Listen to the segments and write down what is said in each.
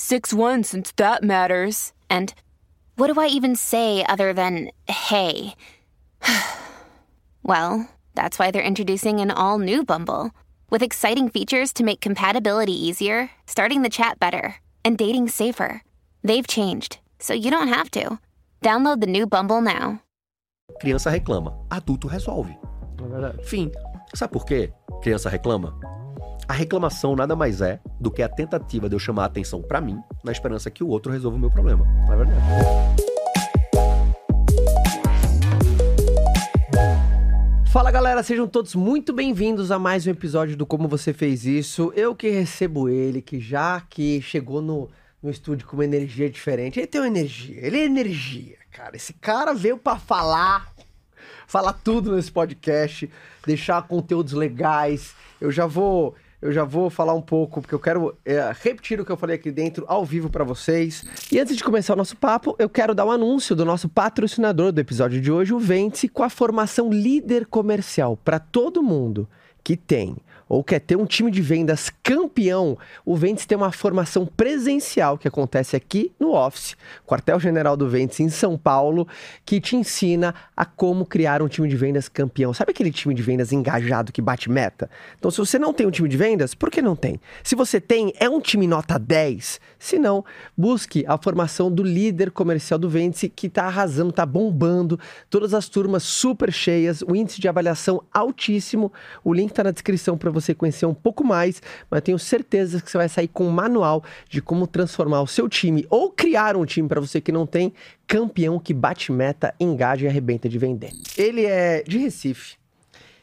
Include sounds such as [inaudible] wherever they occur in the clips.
6 1 since that matters. And what do I even say other than hey? [sighs] well, that's why they're introducing an all new Bumble with exciting features to make compatibility easier, starting the chat better, and dating safer. They've changed, so you don't have to. Download the new Bumble now. Criança reclama, adulto resolve. É. Fim. Sabe por quê? Criança reclama? A reclamação nada mais é do que a tentativa de eu chamar a atenção pra mim, na esperança que o outro resolva o meu problema. É verdade. Fala galera, sejam todos muito bem-vindos a mais um episódio do Como Você Fez Isso. Eu que recebo ele, que já que chegou no, no estúdio com uma energia diferente. Ele tem uma energia, ele é energia, cara. Esse cara veio pra falar, falar tudo nesse podcast, deixar conteúdos legais. Eu já vou eu já vou falar um pouco, porque eu quero é, repetir o que eu falei aqui dentro ao vivo para vocês. E antes de começar o nosso papo, eu quero dar um anúncio do nosso patrocinador do episódio de hoje, o Vente, com a formação líder comercial para todo mundo que tem ou quer ter um time de vendas campeão, o Ventes tem uma formação presencial que acontece aqui no Office, quartel-general do Ventes em São Paulo, que te ensina a como criar um time de vendas campeão. Sabe aquele time de vendas engajado que bate meta? Então, se você não tem um time de vendas, por que não tem? Se você tem, é um time nota 10. Se não, busque a formação do líder comercial do Ventes, que está arrasando, está bombando, todas as turmas super cheias, o índice de avaliação altíssimo. O link está na descrição para você conhecer um pouco mais, mas tenho certeza que você vai sair com um manual de como transformar o seu time ou criar um time para você que não tem campeão que bate meta, engaja e arrebenta de vender. Ele é de Recife,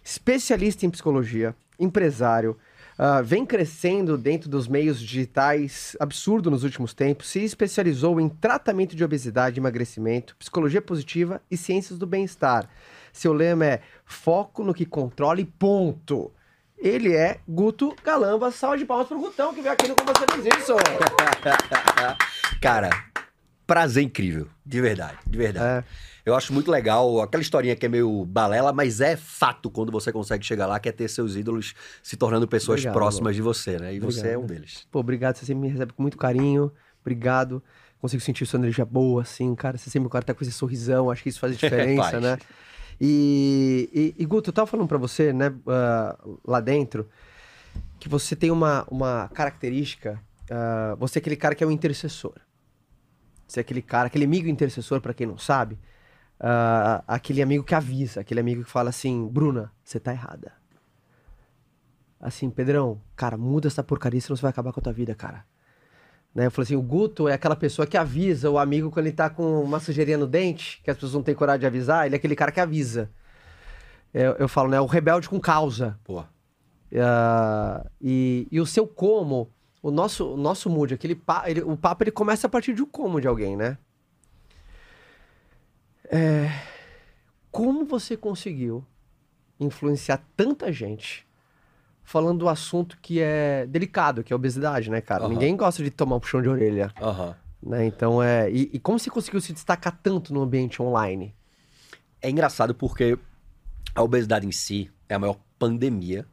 especialista em psicologia, empresário, Uh, vem crescendo dentro dos meios digitais absurdo nos últimos tempos, se especializou em tratamento de obesidade, emagrecimento, psicologia positiva e ciências do bem-estar. Seu lema é foco no que controla e ponto. Ele é Guto Galamba. Salve de palmas pro Gutão que veio aqui no Como Você Fez Isso. [laughs] Cara, prazer incrível. De verdade, de verdade. É. Eu acho muito legal aquela historinha que é meio balela, mas é fato quando você consegue chegar lá, que é ter seus ídolos se tornando pessoas Obrigado, próximas de você, né? E você é Obrigado. um deles. Pô, obrigado. Você sempre me recebe com muito carinho. Obrigado. Consigo sentir sua energia boa, assim, cara. Você sempre o cara tá com esse sorrisão. Acho que isso faz [laughs] diferença, Faz. né? E, e, e, Guto, eu tava falando pra você, né, ah, lá dentro, que você tem uma, uma característica. ah, você é aquele cara que é o intercessor. Você é aquele cara, aquele amigo intercessor, pra quem não sabe. Ah, aquele amigo que avisa, aquele amigo que fala assim: Bruna, você tá errada. Assim, Pedrão, cara, muda essa porcaria, senão você vai acabar com a tua vida, cara. Né? Eu falei assim, o Guto é aquela pessoa que avisa o amigo quando ele tá com uma sujeirinha no dente, que as pessoas não têm coragem de avisar, ele é aquele cara que avisa. Eu, eu falo, né? O rebelde com causa. Pô, Ah, e, e o seu como, o nosso, o nosso mood, aquele pa, ele- o papo ele começa a partir de um como de alguém, né? É, como você conseguiu influenciar tanta gente falando do assunto que é delicado, que é a obesidade, né, cara? Aham. Ninguém gosta de tomar um puxão de orelha, aham. né? Então é. E, e como você conseguiu se destacar tanto no ambiente online? É engraçado porque a obesidade em si é a maior pandemia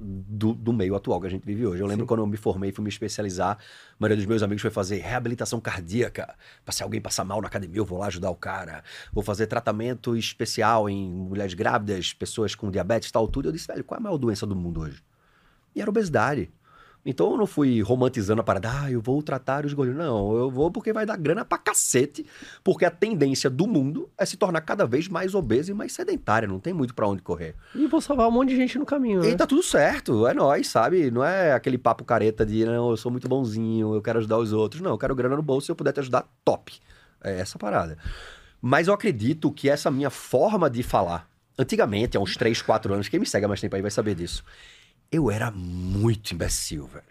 do, do meio atual que a gente vive hoje. Eu lembro Sim. quando eu me formei e fui me especializar, a maioria dos meus amigos foi fazer reabilitação cardíaca. Pra se alguém passar mal na academia, eu vou lá ajudar o cara. Vou fazer tratamento especial em mulheres grávidas, pessoas com diabetes e tal, tudo. Eu disse, velho, qual é a maior doença do mundo hoje? E era obesidade. Então eu não fui romantizando a parada, ah, eu vou tratar os gordinhos. Não, eu vou porque vai dar grana pra cacete, porque a tendência do mundo é se tornar cada vez mais obesa e mais sedentária, não tem muito pra onde correr. E vou salvar um monte de gente no caminho, né? E tá tudo certo, é nóis, sabe? Não é aquele papo careta de, não, eu sou muito bonzinho, eu quero ajudar os outros. Não, eu quero grana no bolso, se eu puder te ajudar, top. É essa parada. Mas eu acredito que essa minha forma de falar Antigamente, há uns 3, 4 anos, quem me segue há mais tempo aí vai saber disso. Eu era muito imbecil, velho.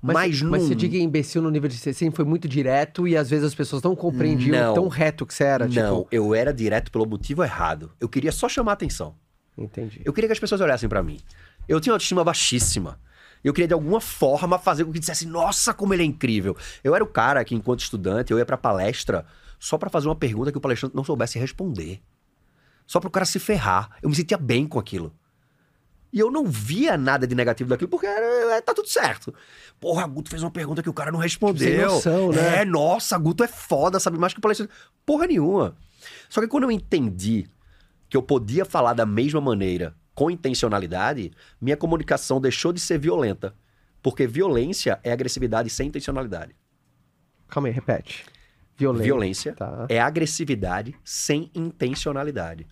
Mas, Mas, mas não... você diga imbecil no nível de ser sempre foi muito direto e às vezes as pessoas não compreendiam Não. tão reto que você era. Não, Tipo, eu era direto pelo motivo errado. Eu queria só chamar atenção. entendi. Eu queria que as pessoas olhassem pra mim. Eu tinha uma autoestima baixíssima. Eu queria, de alguma forma, fazer com que dissesse, nossa, como ele é incrível. Eu era o cara que, enquanto estudante, eu ia pra palestra só pra fazer uma pergunta que o palestrante não soubesse responder. Só pro cara se ferrar. Eu me sentia bem com aquilo. E eu não via nada de negativo daquilo, porque era- é, tá tudo certo. Porra, Guto fez uma pergunta que o cara não respondeu. Sem noção, né? É, nossa, Guto é foda, sabe mais que o palestrante. Porra nenhuma. Só que quando eu entendi que eu podia falar da mesma maneira, com intencionalidade, minha comunicação deixou de ser violenta. Porque violência é agressividade sem intencionalidade. Calma aí, repete. Violência. Violência Tá, é agressividade sem intencionalidade.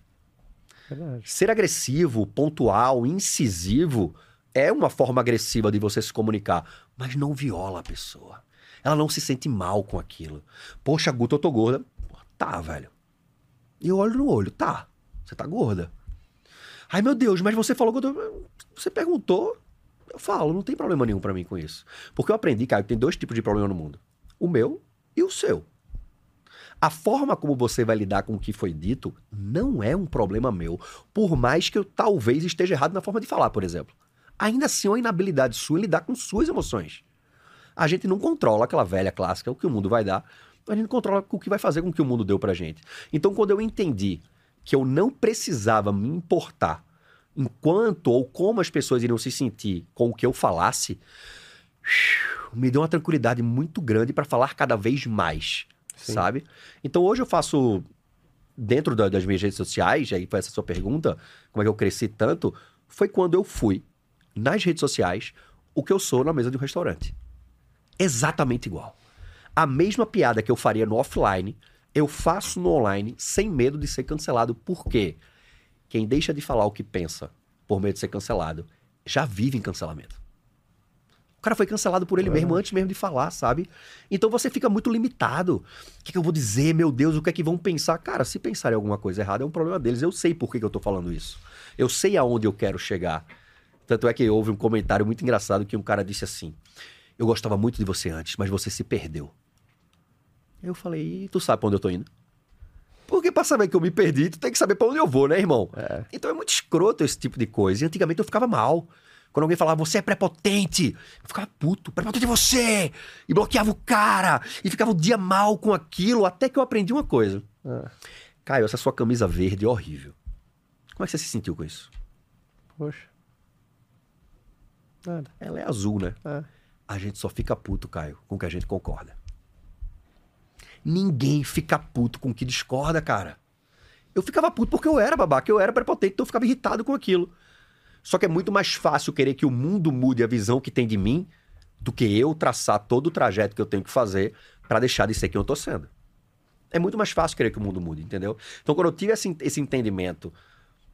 Verdade. Ser agressivo, pontual, incisivo é uma forma agressiva de você se comunicar, mas não viola a pessoa. Ela não se sente mal com aquilo. Poxa, Guto, eu tô gorda. Tá, velho. E eu olho no olho, tá. Você tá gorda. Ai, meu Deus, mas você falou que eu. Você perguntou, eu falo, não tem problema nenhum pra mim com isso. Porque eu aprendi, cara, que tem dois tipos de problema no mundo. O meu e o seu. A forma como você vai lidar com o que foi dito não é um problema meu, por mais que eu talvez esteja errado na forma de falar, por exemplo. Ainda assim, é uma inabilidade sua em lidar com suas emoções. A gente não controla aquela velha clássica, o que o mundo vai dar, a gente controla o que vai fazer com o que o mundo deu pra gente. Então, quando eu entendi que eu não precisava me importar enquanto ou como as pessoas iriam se sentir com o que eu falasse, me deu uma tranquilidade muito grande para falar cada vez mais, Sim. sabe? Então hoje eu faço dentro da- das minhas redes sociais, aí foi essa sua pergunta, como é que eu cresci tanto, foi quando eu fui nas redes sociais o que eu sou na mesa de um restaurante. Exatamente igual. A mesma piada que eu faria no offline, eu faço no online sem medo de ser cancelado. Por quê? Quem deixa de falar o que pensa por medo de ser cancelado, já vive em cancelamento. O cara foi cancelado por ele mesmo antes mesmo de falar, sabe? Então você fica muito limitado. O que, que eu vou dizer, meu Deus? O que é que vão pensar? Cara, se pensarem alguma coisa errada, é um problema deles. Eu sei por que, que eu tô falando isso. Eu sei aonde eu quero chegar. Tanto é que houve um comentário muito engraçado que um cara disse assim: Eu gostava muito de você antes, mas você se perdeu. Eu falei, e tu sabe pra onde eu tô indo? Porque pra saber que eu me perdi, tu tem que saber pra onde eu vou, né, irmão? Então é muito escroto esse tipo de coisa. E antigamente eu ficava mal. Quando alguém falava, você é prepotente, eu ficava puto, prepotente é você! E bloqueava o cara, e ficava o dia mal com aquilo, até que eu aprendi uma coisa. Ah, Caio, essa sua camisa verde é horrível. Como é que você se sentiu com isso? poxa. Nada. Ela é azul, né? É. A gente só fica puto, Caio, com o que a gente concorda. Ninguém fica puto com o que discorda, cara. Eu ficava puto porque eu era babaca, eu era prepotente, então eu ficava irritado com aquilo. Só que é muito mais fácil querer que o mundo mude a visão que tem de mim do que eu traçar todo o trajeto que eu tenho que fazer pra deixar de ser quem eu tô sendo. É muito mais fácil querer que o mundo mude, entendeu? Então, quando eu tive esse, esse entendimento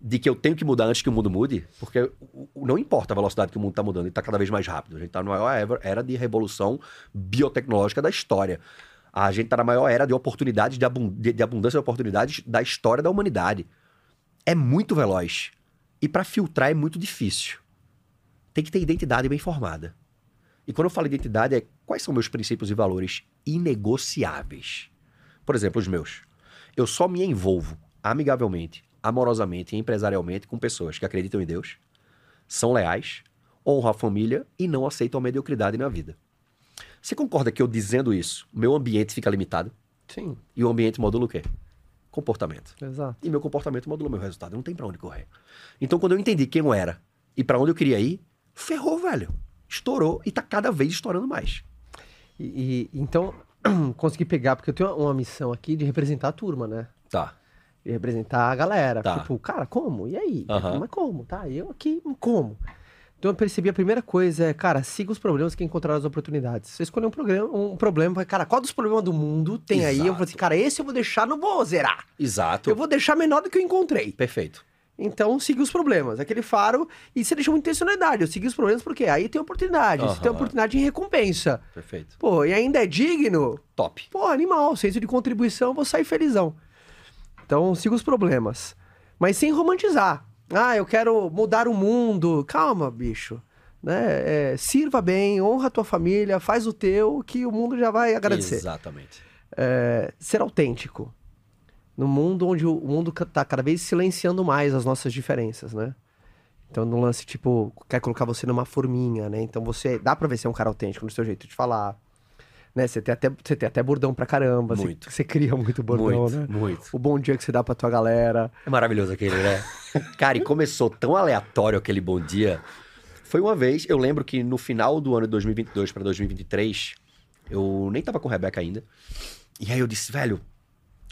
de que eu tenho que mudar antes que o mundo mude, porque não importa a velocidade que o mundo está mudando, ele está cada vez mais rápido. A gente está na maior era- de revolução biotecnológica da história. A gente está na maior era de oportunidades, de abundância de oportunidades da história da humanidade. É muito veloz. E para filtrar é muito difícil. Tem que ter identidade bem formada. E quando eu falo identidade, é quais são meus princípios e valores inegociáveis. Por exemplo, os meus. Eu só me envolvo amigavelmente, amorosamente e empresarialmente com pessoas que acreditam em Deus, são leais, honram a família e não aceitam a mediocridade na vida. Você concorda que eu dizendo isso, meu ambiente fica limitado? Sim, E o ambiente modula o quê? Comportamento. exato. E meu comportamento modula meu resultado. Não tem pra onde correr. Então, quando eu entendi quem eu era e pra onde eu queria ir, ferrou, velho. Estourou e tá cada vez estourando mais. E, e- então, [clears throat] consegui pegar, porque eu tenho uma missão aqui de representar a turma, né? Tá. Representar a galera. Tá. Tipo, cara, como? E aí? Mas como? Tá, eu aqui, como? Então eu percebi a primeira coisa é, cara, siga os problemas que encontrar as oportunidades. Você escolheu um, programa, um problema, cara, qual dos problemas do mundo tem aí? Eu Exato. falei assim, cara, esse eu vou deixar, não vou zerar. Exato. Eu vou deixar menor do que eu encontrei. Perfeito. Então, siga os problemas. Aquele faro. E você deixou muita intencionalidade. Eu segui os problemas porque aí tem oportunidade. Você tem oportunidade de recompensa. Perfeito. Pô, e ainda é digno. Top. Pô, animal. Senso de contribuição, vou sair felizão. Então, siga os problemas. Mas sem romantizar. Ah, eu quero mudar o mundo. Calma, bicho. Né? É, sirva bem, honra a tua família, faz o teu, que o mundo já vai agradecer. Exatamente. É, ser autêntico. No mundo onde o mundo ca- tá cada vez silenciando mais as nossas diferenças, né? Então, no lance, tipo, quer colocar você numa forminha, né? Então, você... Dá pra ver se é um cara autêntico no seu jeito de falar. Né? Você tem até, você tem até bordão pra caramba. você- Muito. Você, cria muito bordão, muito, né? muito. O bom dia que você dá pra tua galera. É maravilhoso aquele, né? [laughs] Cara, e começou tão aleatório aquele bom dia. Foi uma vez, eu lembro que no final do ano de 2022 para 2023, eu nem tava com a Rebeca ainda. E aí eu disse, velho,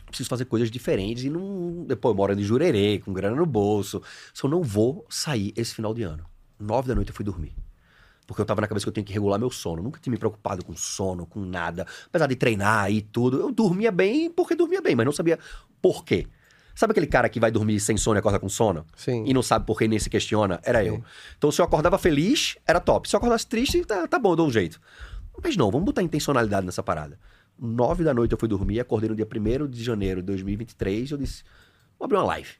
preciso fazer coisas diferentes e não. Depois eu moro em Jurerê, com grana no bolso. Só não vou sair esse final de ano. Nove da noite eu fui dormir. Porque eu tava na cabeça que eu tinha que regular meu sono. Nunca tinha me preocupado com sono, com nada. Apesar de treinar e tudo, eu dormia bem porque dormia bem, mas não sabia por quê. Sabe aquele cara que vai dormir sem sono e acorda com sono? Sim. E não sabe por quê e nem se questiona? Era Sim. eu. Então, se eu acordava feliz, era top. Se eu acordasse triste, tá, tá bom, eu dou um jeito. Mas não, vamos botar intencionalidade nessa parada. Nove da noite eu fui dormir, acordei no dia 1 de janeiro de 2023 e eu disse, vou abrir uma live.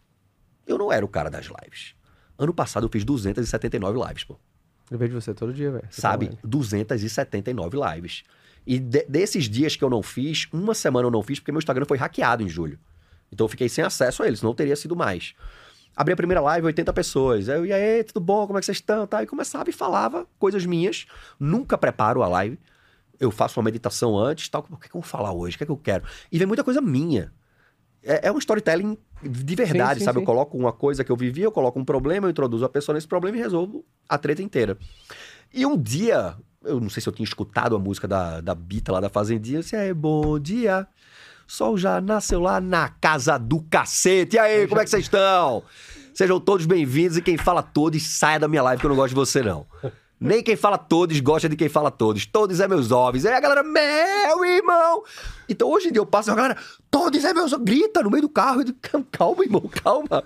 Eu não era o cara das lives. Ano passado eu fiz 279 lives, pô. Eu vejo você todo dia, velho. Você Sabe? tá 279 lives. E de- desses dias que eu não fiz, uma semana eu não fiz porque meu Instagram foi hackeado em julho. Então eu fiquei sem acesso a ele, senão teria sido mais. Abri a primeira live, 80 pessoas. Eu, e aí, tudo bom? Como é que vocês estão? Tá? E começava e falava coisas minhas. Nunca preparo a live. Eu faço uma meditação antes, tal. O que, é que eu vou falar hoje? O que é que eu quero? E vem muita coisa minha. É, é um storytelling de verdade, Sim, sim, sabe? sim. Eu coloco uma coisa que eu vivi, eu coloco um problema, eu introduzo a pessoa nesse problema e resolvo a treta inteira. E um dia, eu não sei se eu tinha escutado a música da, da Bita lá da Fazendinha, eu disse, é bom dia, sol já nasceu lá na casa do cacete. E aí, como é que vocês estão? Sejam todos bem-vindos e quem fala todos, saia da minha live que eu não gosto de você, não. Nem quem fala todos gosta de quem fala todos. Todos é meus ovos. Aí a galera, meu irmão. Então hoje em dia eu passo e a galera, todos é meus ovos. Grita no meio do carro. Eu digo, calma, irmão, calma.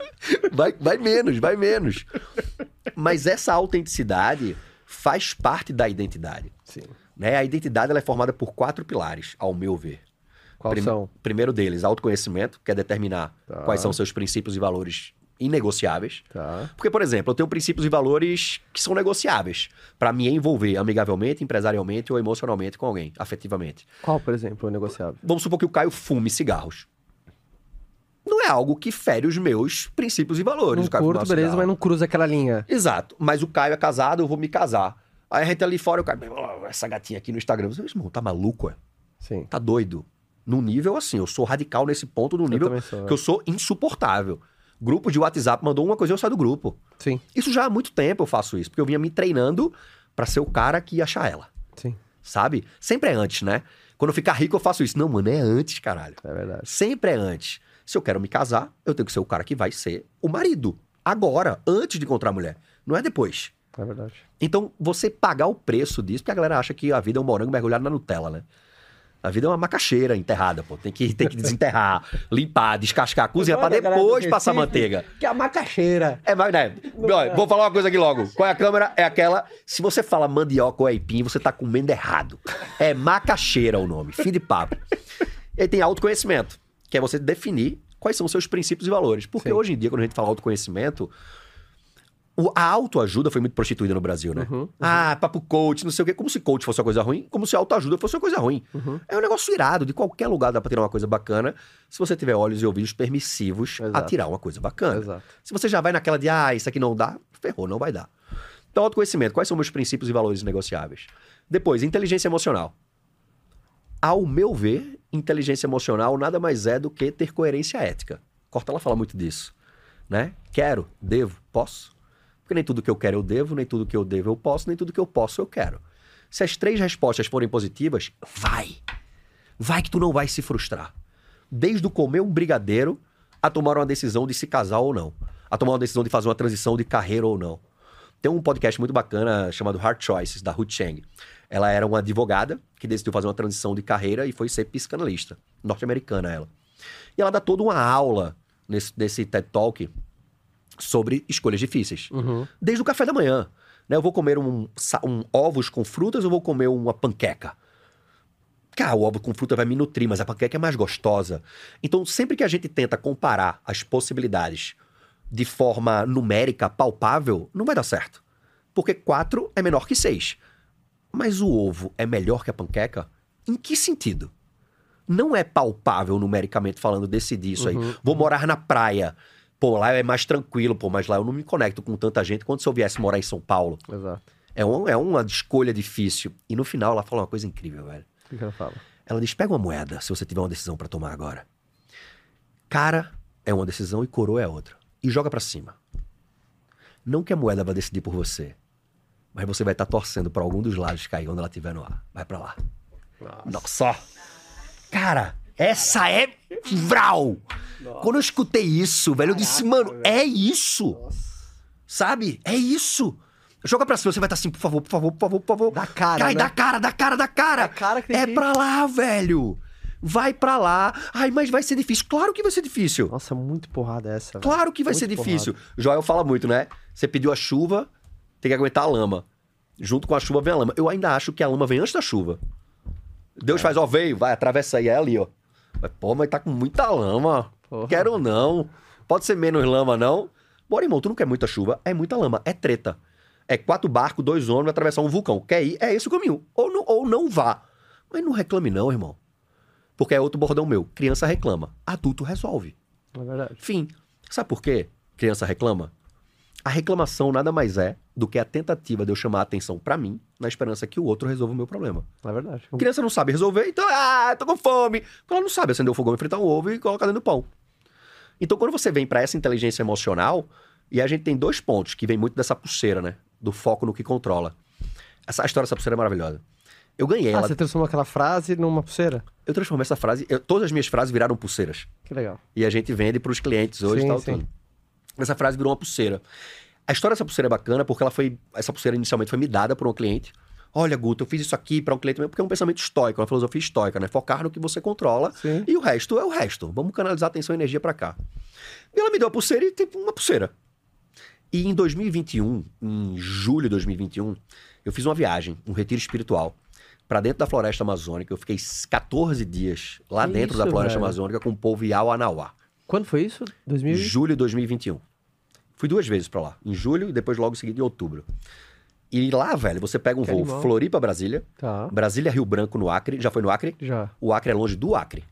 Vai, vai menos, vai menos. Mas essa autenticidade faz parte da identidade. Sim. Né? A identidade ela é formada por quatro pilares, ao meu ver. Qual Prim- são? Primeiro deles, autoconhecimento, que é determinar Tá. quais são seus princípios e valores inegociáveis. Tá. Porque, por exemplo, eu tenho princípios e valores que são negociáveis para me envolver amigavelmente, empresarialmente ou emocionalmente com alguém, afetivamente. Qual, por exemplo, o negociável? Vamos supor que o Caio fume cigarros. Não é algo que fere os meus princípios e valores. Não o Caio curto, beleza, cigarro. mas não cruza aquela linha. Exato. Mas o Caio é casado, eu vou me casar. Aí a gente ali fora, o Caio, "Meu, essa gatinha aqui no Instagram. Você, irmão, tá maluco, é? Sim. Tá doido. Num nível assim, eu sou radical nesse ponto, num nível também sou, que eu sou insuportável. Grupo de WhatsApp mandou uma coisa e eu saio do grupo. Sim. Isso já há muito tempo eu faço isso, porque eu vinha me treinando pra ser o cara que ia achar ela, Sim. sabe? Sempre é antes, né? Quando eu ficar rico eu faço isso. Não, mano, é antes, caralho. É verdade. Sempre é antes. Se eu quero me casar, eu tenho que ser o cara que vai ser o marido. Agora, antes de encontrar a mulher. Não é depois. É verdade. Então, você pagar o preço disso, porque a galera acha que a vida é um morango mergulhado na Nutella, né? A vida é uma macaxeira enterrada, pô. Tem que, tem que desenterrar, [laughs] limpar, descascar, cozinhar pra depois passar manteiga. Que é a macaxeira. É, mas, né? Olha, vou falar uma coisa aqui logo. Qual é a câmera? É aquela. Se você fala mandioca ou aipim, você tá comendo errado. É macaxeira o nome. Fim de papo. E aí tem autoconhecimento, que é você definir quais são os seus princípios e valores. Porque Sim. hoje em dia, quando a gente fala autoconhecimento, o- a autoajuda foi muito prostituída no Brasil, né? Uhum, Ah, papo coach, não sei o quê. Como se coach fosse uma coisa ruim, como se autoajuda fosse uma coisa ruim. Uhum. É um negócio irado. De qualquer lugar dá pra tirar uma coisa bacana, se você tiver olhos e ouvidos permissivos a Exato. tirar uma coisa bacana. Exato. Se você já vai naquela de, ah, isso aqui não dá, ferrou, não vai dar. Então, autoconhecimento. Quais são meus princípios e valores negociáveis? Depois, inteligência emocional. Ao meu ver, inteligência emocional nada mais é do que ter coerência ética. Cortella fala muito disso. Né? Quero, devo, posso. Porque nem tudo que eu quero eu devo, nem tudo que eu devo eu posso, nem tudo que eu posso eu quero. Se as três respostas forem positivas, vai. Vai que tu não vai se frustrar. Desde o comer um brigadeiro a tomar uma decisão de se casar ou não. A tomar uma decisão de fazer uma transição de carreira ou não. Tem um podcast muito bacana chamado Hard Choices, da Hu Chang. Ela era uma advogada que decidiu fazer uma transição de carreira e foi ser psicanalista. Norte-americana ela. E ela dá toda uma aula nesse, nesse TED Talk sobre escolhas difíceis. Uhum. Desde o café da manhã. Né? Eu vou comer um, um ovos com frutas ou vou comer uma panqueca? Cara, o ovo com fruta vai me nutrir, mas a panqueca é mais gostosa. Então, sempre que a gente tenta comparar as possibilidades de forma numérica, palpável, não vai dar certo. Porque 4 é menor que 6. Mas o ovo é melhor que a panqueca? Em que sentido? Não é palpável numericamente falando decidir isso aí. Vou morar na praia. Pô, lá é mais tranquilo, pô, mas lá eu não me conecto com tanta gente quanto se eu viesse morar em São Paulo. Exato. É, um, é uma escolha difícil. E no final ela fala uma coisa incrível, velho. O que que ela fala? Ela diz: pega uma moeda se você tiver uma decisão pra tomar agora. Cara é uma decisão e coroa é outra. E joga pra cima. Não que a moeda vai decidir por você, mas você vai estar torcendo pra algum dos lados cair quando ela estiver no ar. Vai pra lá. Nossa! Cara, essa é vral! Quando eu escutei isso, velho, eu disse, mano, é isso! Sabe? É isso! Joga pra cima, você vai estar assim, por favor, por favor, por favor, por favor. Dá cara, Cai, né? dá cara, dá cara, dá cara. Dá cara que é que pra lá, velho. Vai pra lá. Ai, mas vai ser difícil. Claro que vai ser difícil. Nossa, muito porrada essa. velho. Claro que vai Muito ser difícil. Joel fala muito, né? Você pediu a chuva, tem que aguentar a lama. Junto com a chuva vem a lama. Eu ainda acho que a lama vem antes da chuva. Deus faz, ó, veio, vai, atravessa aí, é ali, ó. Mas, pô, mas tá com muita lama. Porra. Quero não. Pode ser menos lama, não? Bora, irmão, tu não quer muita chuva, é muita lama, é treta. É quatro barcos, dois ônibus, atravessar um vulcão. Quer ir? É esse o caminho. Ou não, ou não vá. Mas não reclame não, irmão. Porque é outro bordão meu. Criança reclama, adulto resolve. É verdade. Fim. Sabe por quê? Criança reclama? A reclamação nada mais é do que a tentativa de eu chamar a atenção pra mim, na esperança que o outro resolva o meu problema. É verdade. A criança não sabe resolver, então, ah, tô com fome. Ela não sabe acender o fogão, enfrentar um ovo e colocar dentro do pão. Então, quando você vem pra essa inteligência emocional, e a gente tem dois pontos que vem muito dessa pulseira, né? Do foco no que controla. Essa a história dessa pulseira é maravilhosa. Eu ganhei Ah, ela. você transformou aquela frase numa pulseira? Eu transformei essa frase. eu- todas as minhas frases viraram pulseiras. Que legal. E a gente vende pros clientes hoje e Sim, tal. sim. tudo. Essa frase virou uma pulseira. A história dessa pulseira é bacana porque ela foi. Essa pulseira inicialmente foi me dada por um cliente. Olha, Guto, eu fiz isso aqui para um cliente meu, porque é um pensamento estoico, uma filosofia estoica, né? Focar no que você controla Sim. e o resto é o resto. Vamos canalizar atenção e energia para cá. E ela me deu a pulseira e tipo uma pulseira. E em 2021, em julho de 2021, eu fiz uma viagem, um retiro espiritual, para dentro da floresta amazônica. Eu fiquei 14 dias lá Que dentro da isso, floresta velho? amazônica com o povo Iauanauá. Quando foi isso? 2000? Julho de 2021. Fui duas vezes pra lá. Em julho e depois logo em seguida em outubro. E lá, velho, você pega um Que voo animal. Floripa, Brasília. Tá. Brasília, Rio Branco, no Acre. Já foi no Acre? Já. O Acre é longe do Acre.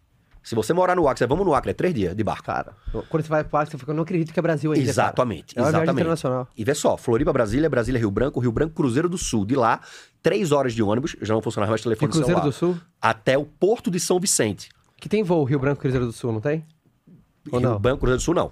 Se você morar no Acre, você vamos no Acre, é três dias de barco. Cara, quando você vai pro Acre, você fica, eu não acredito que é Brasil ainda, cara." Exatamente, É uma exatamente. internacional. E vê só, Floripa, Brasília, Brasília, Rio Branco, Rio Branco, Cruzeiro do Sul. De lá, três horas de ônibus, já não funcionava mais telefone Cruzeiro celular. do Sul? Até o Porto de São Vicente. Que tem voo Rio Branco Cruzeiro do Sul, não tem? Ou Rio não? Branco, Cruzeiro do Sul, não.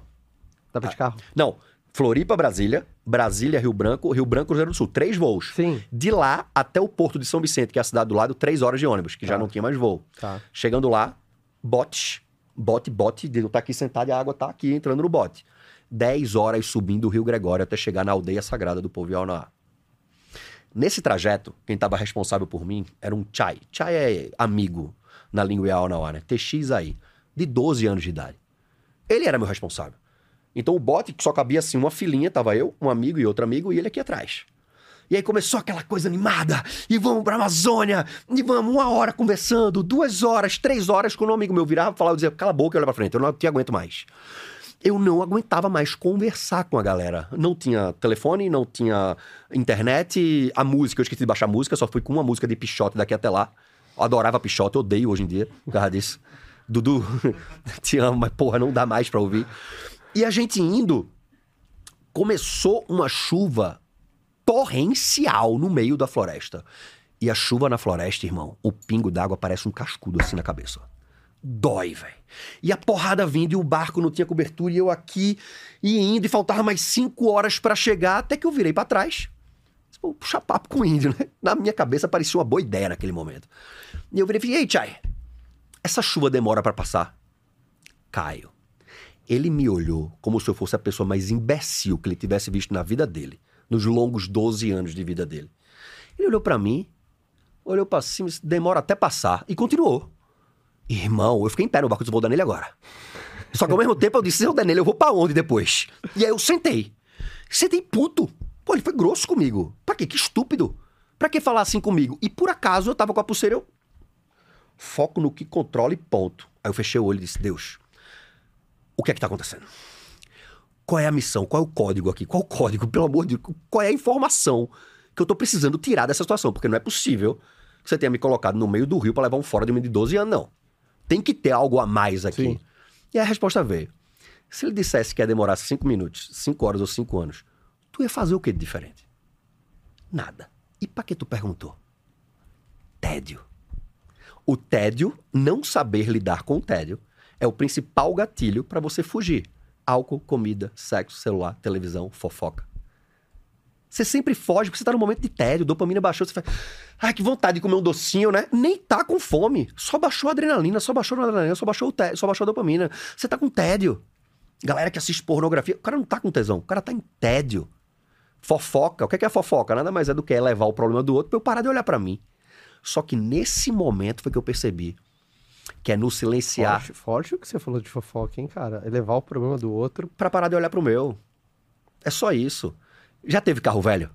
Dá pra de carro? Não. Floripa, Brasília, Brasília, Rio Branco, Rio Branco, Cruzeiro do Sul. Três voos. Sim. De lá até o Porto de São Vicente, que é a cidade do lado, três horas de ônibus, que já Tá. não tinha mais voo. Tá. Chegando lá, bote, bote, de eu estar aqui sentado e a água tá aqui entrando no bote. Dez horas subindo o Rio Gregório até chegar na aldeia sagrada do povo Yaonaá. Nesse trajeto, quem estava responsável por mim era um Chai. Chai é amigo na língua Yaonaá, né? TX aí, de 12 anos de idade. Ele era meu responsável. Então o bote só cabia assim uma filinha, tava eu, um amigo e outro amigo, e ele aqui atrás. E aí começou aquela coisa animada, e vamos pra Amazônia, e vamos uma hora conversando, duas horas, três horas, quando um amigo meu virava, falava, eu dizia, cala a boca e olha pra frente, eu não te aguento mais. Eu não aguentava mais conversar com a galera. Não tinha telefone, não tinha internet, a música, eu esqueci de baixar a música, só fui com uma música de Pichote daqui até lá. Adorava Pichote, odeio hoje em dia, por causa disso. Dudu, [laughs] te amo, mas porra, não dá mais pra ouvir. E a gente indo, começou uma chuva torrencial no meio da floresta. E a chuva na floresta, irmão, o pingo d'água parece um cascudo assim na cabeça. Dói, velho. E a porrada vindo e o barco não tinha cobertura e eu aqui e indo e faltava mais cinco horas pra chegar até que eu virei pra trás. Vou puxar papo com o índio, né? Na minha cabeça parecia uma boa ideia naquele momento. E eu virei e falei, ei, Chai, essa chuva demora pra passar? Caio. Ele me olhou como se eu fosse a pessoa mais imbecil que ele tivesse visto na vida dele, nos longos 12 anos de vida dele. Ele olhou pra mim, olhou pra cima, disse, demora até passar, e continuou. Irmão, eu fiquei em pé no barco, eu vou dar nele agora. Só que ao mesmo tempo eu disse, se eu der nele, eu vou pra onde depois? E aí eu sentei. Sentei puto. Pô, ele foi grosso comigo. Pra quê? Que estúpido. Pra que falar assim comigo? E por acaso eu tava com a pulseira, eu... Foco no que controla e ponto. Aí eu fechei o olho e disse, Deus, o que é que tá acontecendo? Qual é a missão? Qual é o código aqui? Qual o código? Pelo amor de Deus, qual é a informação que eu tô precisando tirar dessa situação? Porque não é possível que você tenha me colocado no meio do rio para levar um fora de um de 12 anos, não. Tem que ter algo a mais aqui. Sim. E a resposta veio. Se ele dissesse que ia demorar cinco minutos, cinco horas ou cinco anos, tu ia fazer o que de diferente? Nada. E pra que tu perguntou? Tédio. O tédio, não saber lidar com o tédio, é o principal gatilho para você fugir. Álcool, comida, sexo, celular, televisão, fofoca. Você sempre foge porque você tá no momento de tédio, dopamina baixou, você faz. Ai, que vontade de comer um docinho, né? Nem tá com fome. Só baixou a adrenalina, só baixou a adrenalina, só baixou, o té- só baixou a dopamina. Você tá com tédio. Galera que assiste pornografia, o cara não tá com tesão, o cara tá em tédio. Fofoca, o que é, que é fofoca? Nada mais é do que elevar o problema do outro pra eu parar de olhar pra mim. Só que nesse momento foi que eu percebi que é no silenciar Forte, forte o que você falou de fofoca, hein, cara? Elevar o problema do outro. pra parar de olhar pro meu. É só isso. Já teve carro velho?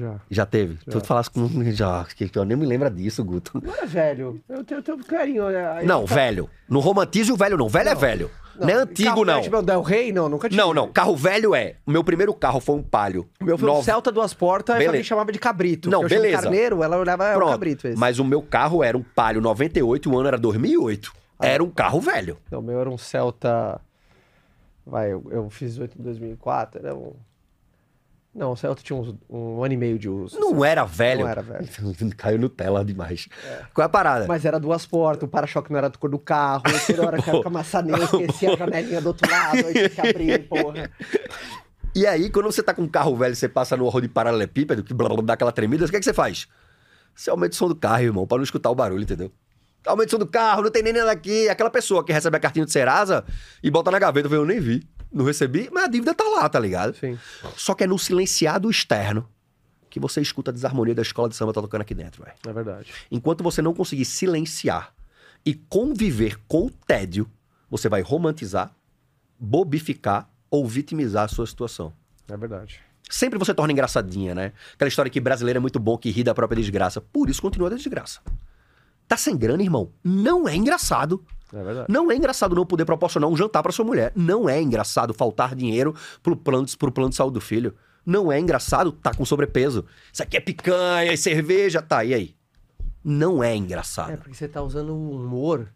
Já. Já teve? Tu falasse com. Já, que eu nem me lembro disso, Guto. Não é velho. Eu tenho, eu tenho carinho. né? Não, velho. Não romantize o velho, não. Velho é velho. Não, é antigo, não. velho, Tipo, Del Rey? Não, nunca tive. Não, não. Carro velho é. O meu primeiro carro foi um palio. O meu foi um Celta duas portas Beleza. alguém chamava de cabrito. Não, beleza. carneiro, ela olhava, é um cabrito esse. Mas o meu carro era um palio 98 e o ano era 2008. Ah. Era um carro velho. Não, o meu era um Celta... Vai, eu, eu fiz 8 em 2004, era um... Não, o Celta tinha uns- um ano e meio de uso. Não era velho. Não era velho. [laughs] Caiu no tela demais. Qual é a parada? Mas era duas portas, o para-choque não era da cor do carro, toda hora caiu com a maçaneta, esquecia a janelinha do outro lado, aí tinha que abrir, porra. E aí, quando você tá com um carro velho, você passa no horror de paralelepípedo, que blá, blá, blá, dá aquela tremida, o que, é que você faz? Você aumenta o som do carro, irmão, pra não escutar o barulho, entendeu? Aumenta o som do carro, não tem nem nada aqui. Aquela pessoa que recebe a cartinha de Serasa e bota na gaveta, eu nem vi, não recebi, mas a dívida tá lá, tá ligado? Sim. Só que é no silenciado externo que você escuta a desarmonia da escola de samba tá tocando aqui dentro, velho. É verdade. Enquanto você não conseguir silenciar e conviver com o tédio, você vai romantizar, bobificar ou vitimizar a sua situação. É verdade. Sempre você torna engraçadinha, né? Aquela história que brasileiro é muito bom que ri da própria desgraça. Por isso continua da desgraça. Tá sem grana, irmão? Não é engraçado. É verdade. Não é engraçado não poder proporcionar um jantar pra sua mulher. Não é engraçado faltar dinheiro pro plano, de- pro plano de saúde do filho. Não é engraçado tá com sobrepeso. Isso aqui é picanha e cerveja, tá, e aí? Não é engraçado. É, porque você tá usando o humor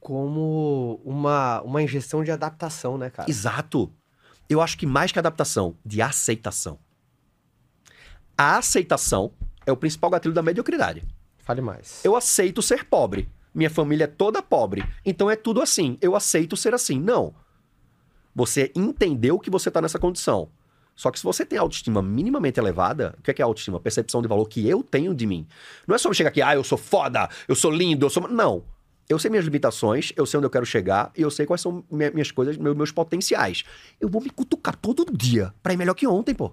como uma, uma ingestão de adaptação, né, cara? Exato. Eu acho que mais que adaptação, de aceitação. A aceitação é o principal gatilho da mediocridade. Fale mais. Eu aceito ser pobre. Minha família é toda pobre. Então é tudo assim. Eu aceito ser assim. Não. Você entendeu que você tá nessa condição. Só que se você tem autoestima minimamente elevada, o que é, que é autoestima? Percepção de valor que eu tenho de mim. Não é só chegar aqui, ah, eu sou foda, eu sou lindo, eu sou. Não. Eu sei minhas limitações, eu sei onde eu quero chegar e eu sei quais são minha- minhas coisas, meus, meus potenciais. Eu vou me cutucar todo dia pra ir melhor que ontem, pô.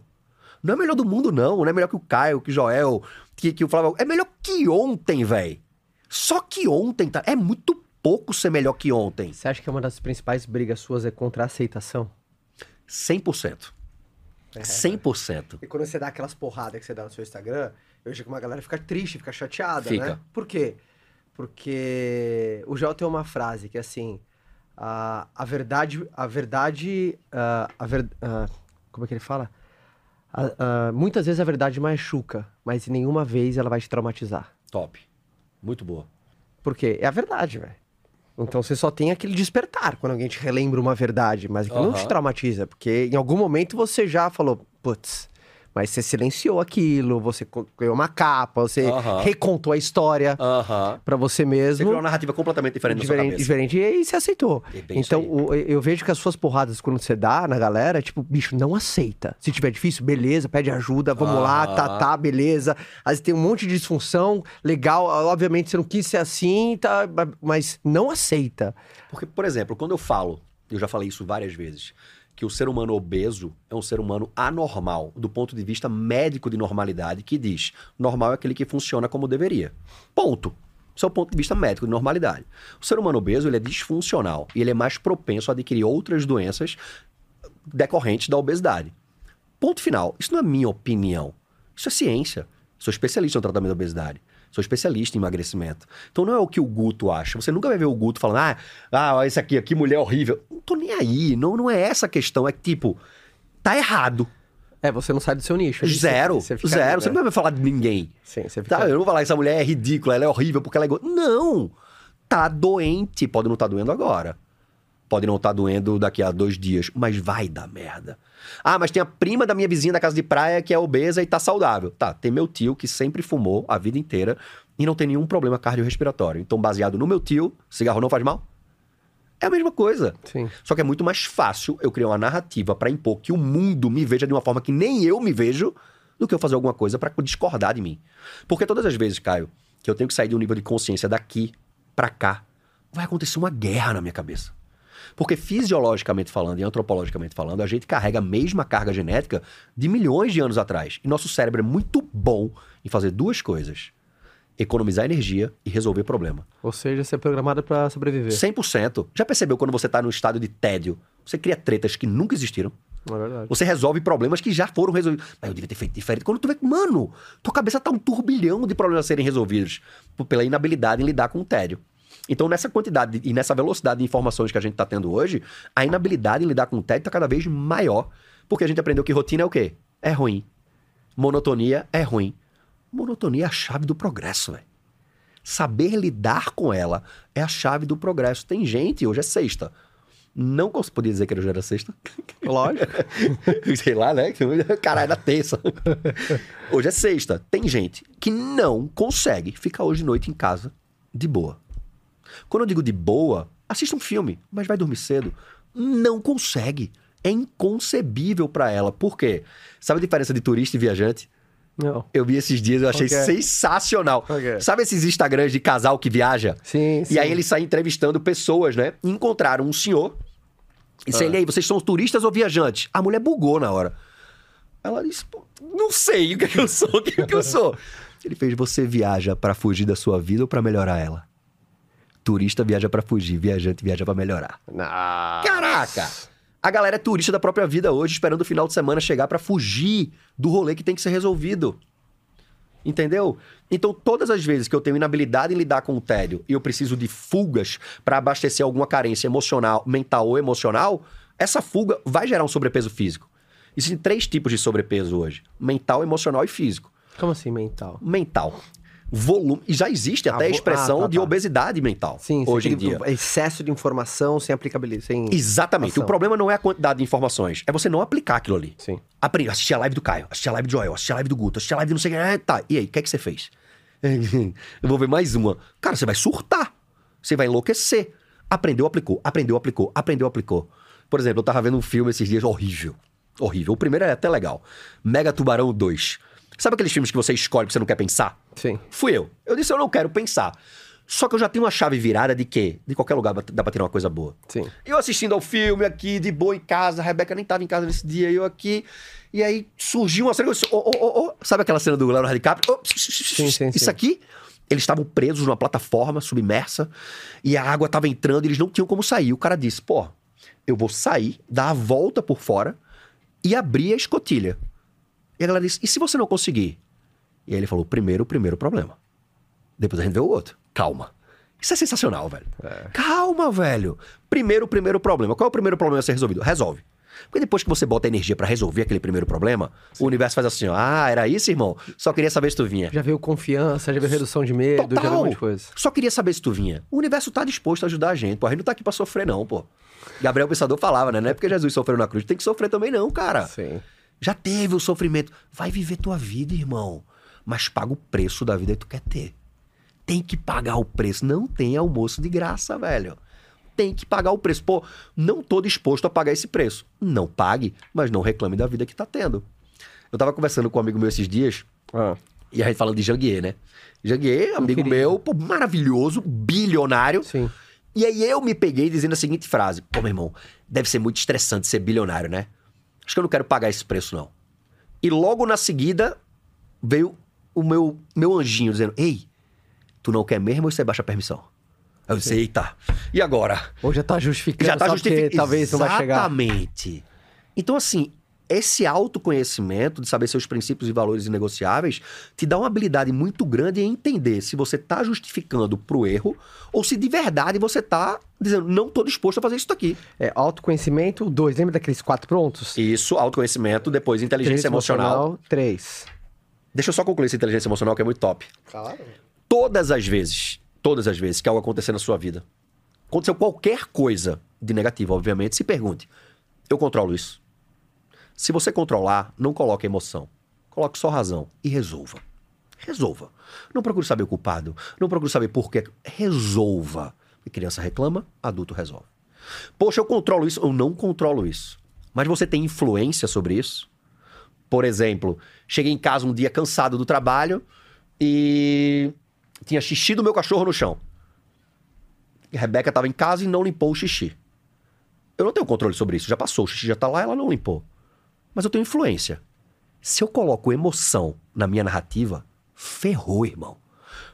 Não é melhor do mundo, não. Não é melhor que o Caio, que o Joel, que, que o Flávio. É melhor que ontem, velho. Só que ontem, tá? É muito pouco ser melhor que ontem. Você acha que uma das principais brigas suas é contra a aceitação? 100%. 100%. E quando você dá aquelas porradas que você dá no seu Instagram, eu vejo que uma galera fica triste, fica chateada, Fica. né? Por quê? Porque o Joel tem uma frase que é assim, a, a verdade, a verdade, ah, a ver, ah, como é que ele fala? A- muitas vezes a verdade machuca, mas nenhuma vez ela vai te traumatizar. Top. Muito boa. Porque é a verdade, velho. Então você só tem aquele despertar quando alguém te relembra uma verdade, mas aquilo não te traumatiza, porque em algum momento você já falou, putz, mas você silenciou aquilo, você criou uma capa, você recontou a história Aham. pra você Você mesmo. criou uma narrativa completamente diferente, Diferente, diferente, e aí você aceitou. É então, o- eu vejo que as suas porradas, quando você dá na galera, é tipo, bicho, não aceita. Se tiver difícil, beleza, pede ajuda, vamos lá, tá, tá, beleza. Às vezes tem um monte de disfunção, legal, obviamente você não quis ser assim, tá, mas não aceita. Porque, por exemplo, quando eu falo, eu já falei isso várias vezes, que o ser humano obeso é um ser humano anormal, do ponto de vista médico de normalidade, que diz: normal é aquele que funciona como deveria. Ponto. Isso é o ponto de vista médico de normalidade. O ser humano obeso ele é disfuncional e ele é mais propenso a adquirir outras doenças decorrentes da obesidade. Ponto final. Isso não é minha opinião. Isso é ciência. Sou especialista no tratamento da obesidade. Sou especialista em emagrecimento. Então não é o que o Guto acha. Você nunca vai ver o Guto falando, ah, ah esse aqui, que mulher horrível. Não tô nem aí. Não, não é essa a questão. É que, tipo, tá errado. É, você não sai do seu nicho. ali, Zero. você- você zero. ali, Você né? não vai falar de ninguém. Sim, você fica... Tá, eu não vou falar que essa mulher é ridícula, ela é horrível porque ela é. go- Não! Tá doente. Pode não estar doendo agora. Pode não estar doendo daqui a dois dias, mas vai dar merda. Ah, mas tem a prima da minha vizinha da casa de praia que é obesa e tá saudável. Tá, tem meu tio que sempre fumou a vida inteira e não tem nenhum problema cardiorrespiratório. Então, baseado no meu tio, cigarro não faz mal? É a mesma coisa. Sim. Só que é muito mais fácil eu criar uma narrativa pra impor que o mundo me veja de uma forma que nem eu me vejo do que eu fazer alguma coisa pra discordar de mim. Porque todas as vezes, Caio, que eu tenho que sair de um nível de consciência daqui pra cá, vai acontecer uma guerra na minha cabeça. Porque fisiologicamente falando e antropologicamente falando, a gente carrega a mesma carga genética de milhões de anos atrás. E nosso cérebro é muito bom em fazer duas coisas: economizar energia e resolver problema. Ou seja, você é programado pra sobreviver. 100%. Já percebeu quando você tá num estado de tédio, você cria tretas que nunca existiram? É verdade. Você resolve problemas que já foram resolvidos. Mas eu devia ter feito diferente. Quando tu vê, mano, tua cabeça tá um turbilhão de problemas a serem resolvidos por- pela inabilidade em lidar com o tédio. Então, nessa quantidade e nessa velocidade de informações que a gente tá tendo hoje, a inabilidade em lidar com o tédio tá cada vez maior. Porque a gente aprendeu que rotina é o quê? É ruim. Monotonia é ruim. Monotonia é a chave do progresso, velho. Saber lidar com ela é a chave do progresso. Tem gente, hoje é sexta. Não cons- podia dizer que hoje era sexta. [laughs] Lógico. Sei lá, né? [laughs] Caralho, era terça. Hoje é sexta. Tem gente que não consegue ficar hoje de noite em casa de boa. Quando eu digo de boa, assista um filme, mas vai dormir cedo. Não consegue. É inconcebível pra ela. Por quê? Sabe a diferença de turista e viajante? Não. Eu vi esses dias, eu achei Ok. sensacional. Ok. Sabe esses Instagrams de casal que viaja? Sim, sim. E aí ele sai entrevistando pessoas, né? E encontraram um senhor. E Ah. ele aí, vocês são turistas ou viajantes? A mulher bugou na hora. Ela disse, "Pô, não sei o que, é que eu sou, o que, é que eu sou. [laughs] Ele fez, você viaja pra fugir da sua vida ou pra melhorar ela? Turista viaja pra fugir, viajante viaja pra melhorar. Não. Caraca! A galera é turista da própria vida hoje, esperando o final de semana chegar pra fugir do rolê que tem que ser resolvido. Entendeu? Então, todas as vezes que eu tenho inabilidade em lidar com o tédio e eu preciso de fugas pra abastecer alguma carência emocional, mental ou emocional, essa fuga vai gerar um sobrepeso físico. Existem três tipos de sobrepeso hoje: mental, emocional e físico. Como assim, mental? Mental. Volume. E já existe até a expressão ah, tá, de tá. obesidade mental. Sim, sim, hoje em dia. Excesso de informação sem aplicabilidade. Sem... Exatamente. ação. O problema não é a quantidade de informações, é você não aplicar aquilo ali. Sim. Aprendi, assisti a live do Caio, assisti a live do Joel, assisti a live do Guto, assisti a live do não sei quem. Ah, tá, e aí, o que é que você fez? [laughs] Eu vou ver mais uma. Cara, você vai surtar. Você vai enlouquecer. Aprendeu, aplicou, aprendeu, aplicou, aprendeu, aplicou. Por exemplo, eu tava vendo um filme esses dias horrível. Horrível. O primeiro é até legal. Mega Tubarão 2. Sabe aqueles filmes que você escolhe porque você não quer pensar? Sim. Fui eu. Eu disse, eu não quero pensar. Só que eu já tenho uma chave virada de quê? De qualquer lugar dá pra ter uma coisa boa. Sim. Eu assistindo ao filme aqui, de boa em casa, a Rebeca nem tava em casa nesse dia, eu aqui. E aí surgiu uma cena. que eu disse, Ô, ô, ô, ô. Sabe aquela cena do Leonardo DiCaprio? Ô, sim, sim. Isso aqui. Eles estavam presos numa plataforma submersa e a água tava entrando e eles não tinham como sair. O cara disse: pô, eu vou sair, dar a volta por fora e abrir a escotilha. E a galera disse: e se você não conseguir? E aí ele falou: primeiro, o primeiro problema. Depois a gente vê o outro. Calma. Isso é sensacional, velho. Calma, velho. Primeiro, o primeiro problema. Qual é o primeiro problema a ser resolvido? Resolve. Porque depois que você bota energia pra resolver aquele primeiro problema, o universo faz assim, ah, era isso, irmão? Só queria saber se tu vinha. Já veio confiança, já veio redução de medo, já veio um monte de coisa. Só queria saber se tu vinha. O universo tá disposto a ajudar a gente, pô. A gente não tá aqui pra sofrer, não, pô. Gabriel Pensador falava, né? Não é porque Jesus sofreu na cruz, tem que sofrer também, não, cara. Sim. Já teve o sofrimento. Vai viver tua vida, irmão. Mas paga o preço da vida que tu quer ter. Tem que pagar o preço. Não tem almoço de graça, velho. Tem que pagar o preço. Pô, não tô disposto a pagar esse preço. Não pague, mas não reclame da vida que tá tendo. Eu tava conversando com um amigo meu esses dias, Ah, e a gente falando de Janguier, né? Janguier, amigo querido. meu, pô, maravilhoso, bilionário. sim. E aí eu me peguei dizendo a seguinte frase: Pô, meu irmão, deve ser muito estressante ser bilionário, né? Acho que eu não quero pagar esse preço, não. E logo na seguida veio o meu, meu anjinho dizendo: Ei, tu não quer mesmo ou você baixa a permissão? Aí eu disse: Eita, e agora? Ou já tá justificando, Já tá justificado. talvez não vai chegar. Exatamente. Então, assim, esse autoconhecimento de saber seus princípios e valores inegociáveis te dá uma habilidade muito grande em entender se você está justificando pro erro ou se de verdade você está dizendo, não estou disposto a fazer isso daqui. É autoconhecimento, dois. Lembra daqueles quatro prontos? Isso, autoconhecimento, depois inteligência emocional. Três. Deixa eu só concluir essa inteligência emocional que é muito top. Claro. Todas as vezes, todas as vezes que algo acontecer na sua vida, aconteceu qualquer coisa de negativo, obviamente, se pergunte: eu controlo isso? Se você controlar, não coloque emoção. Coloque só razão e resolva. Resolva. Não procure saber o culpado. Não procure saber por quê. Resolva. E criança reclama, adulto resolve. Poxa, eu controlo isso. Eu não controlo isso. Mas você tem influência sobre isso? Por exemplo, cheguei em casa um dia cansado do trabalho e tinha xixi do meu cachorro no chão. E a Rebeca estava em casa e não limpou o xixi. Eu não tenho controle sobre isso. Já passou, o xixi já está lá, ela não limpou mas eu tenho influência. Se eu coloco emoção na minha narrativa, ferrou, irmão.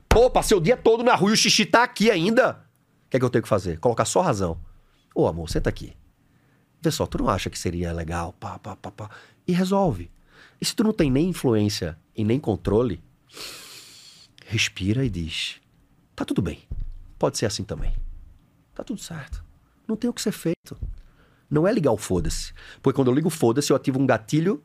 Pô, passei o dia todo na rua e o xixi tá aqui ainda. O que é que eu tenho que fazer? Colocar só razão. Ô, amor, senta aqui. Vê só, tu não acha que seria legal? Pá, pá, pá, pá. E resolve. E se tu não tem nem influência e nem controle, respira e diz: tá tudo bem. Pode ser assim também. Tá tudo certo. Não tem o que ser feito. Não é ligar o foda-se. Porque quando eu ligo o foda-se, eu ativo um gatilho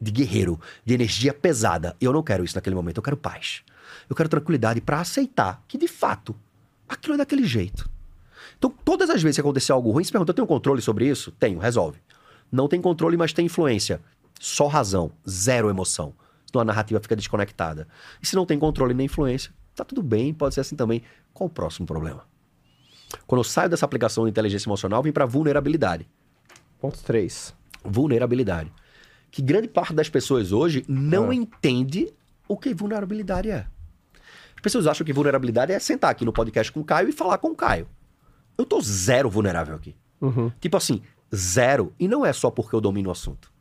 de guerreiro, de energia pesada. E eu não quero isso naquele momento, eu quero paz. Eu quero tranquilidade para aceitar que, de fato, aquilo é daquele jeito. Então, todas as vezes que acontecer algo ruim, se pergunta, eu tenho controle sobre isso? Tenho, resolve. Não tem controle, mas tem influência. Só razão, zero emoção. Então a narrativa fica desconectada. E se não tem controle nem influência, tá tudo bem, pode ser assim também. Qual o próximo problema? Quando eu saio dessa aplicação de inteligência emocional, vem para vulnerabilidade. Ponto 3. Vulnerabilidade. Que grande parte das pessoas hoje não ah. entende o que vulnerabilidade é. As pessoas acham que vulnerabilidade é sentar aqui no podcast com o Caio e falar com o Caio. Eu tô zero vulnerável aqui. Uhum. Tipo assim, zero. E não é só porque eu domino o assunto.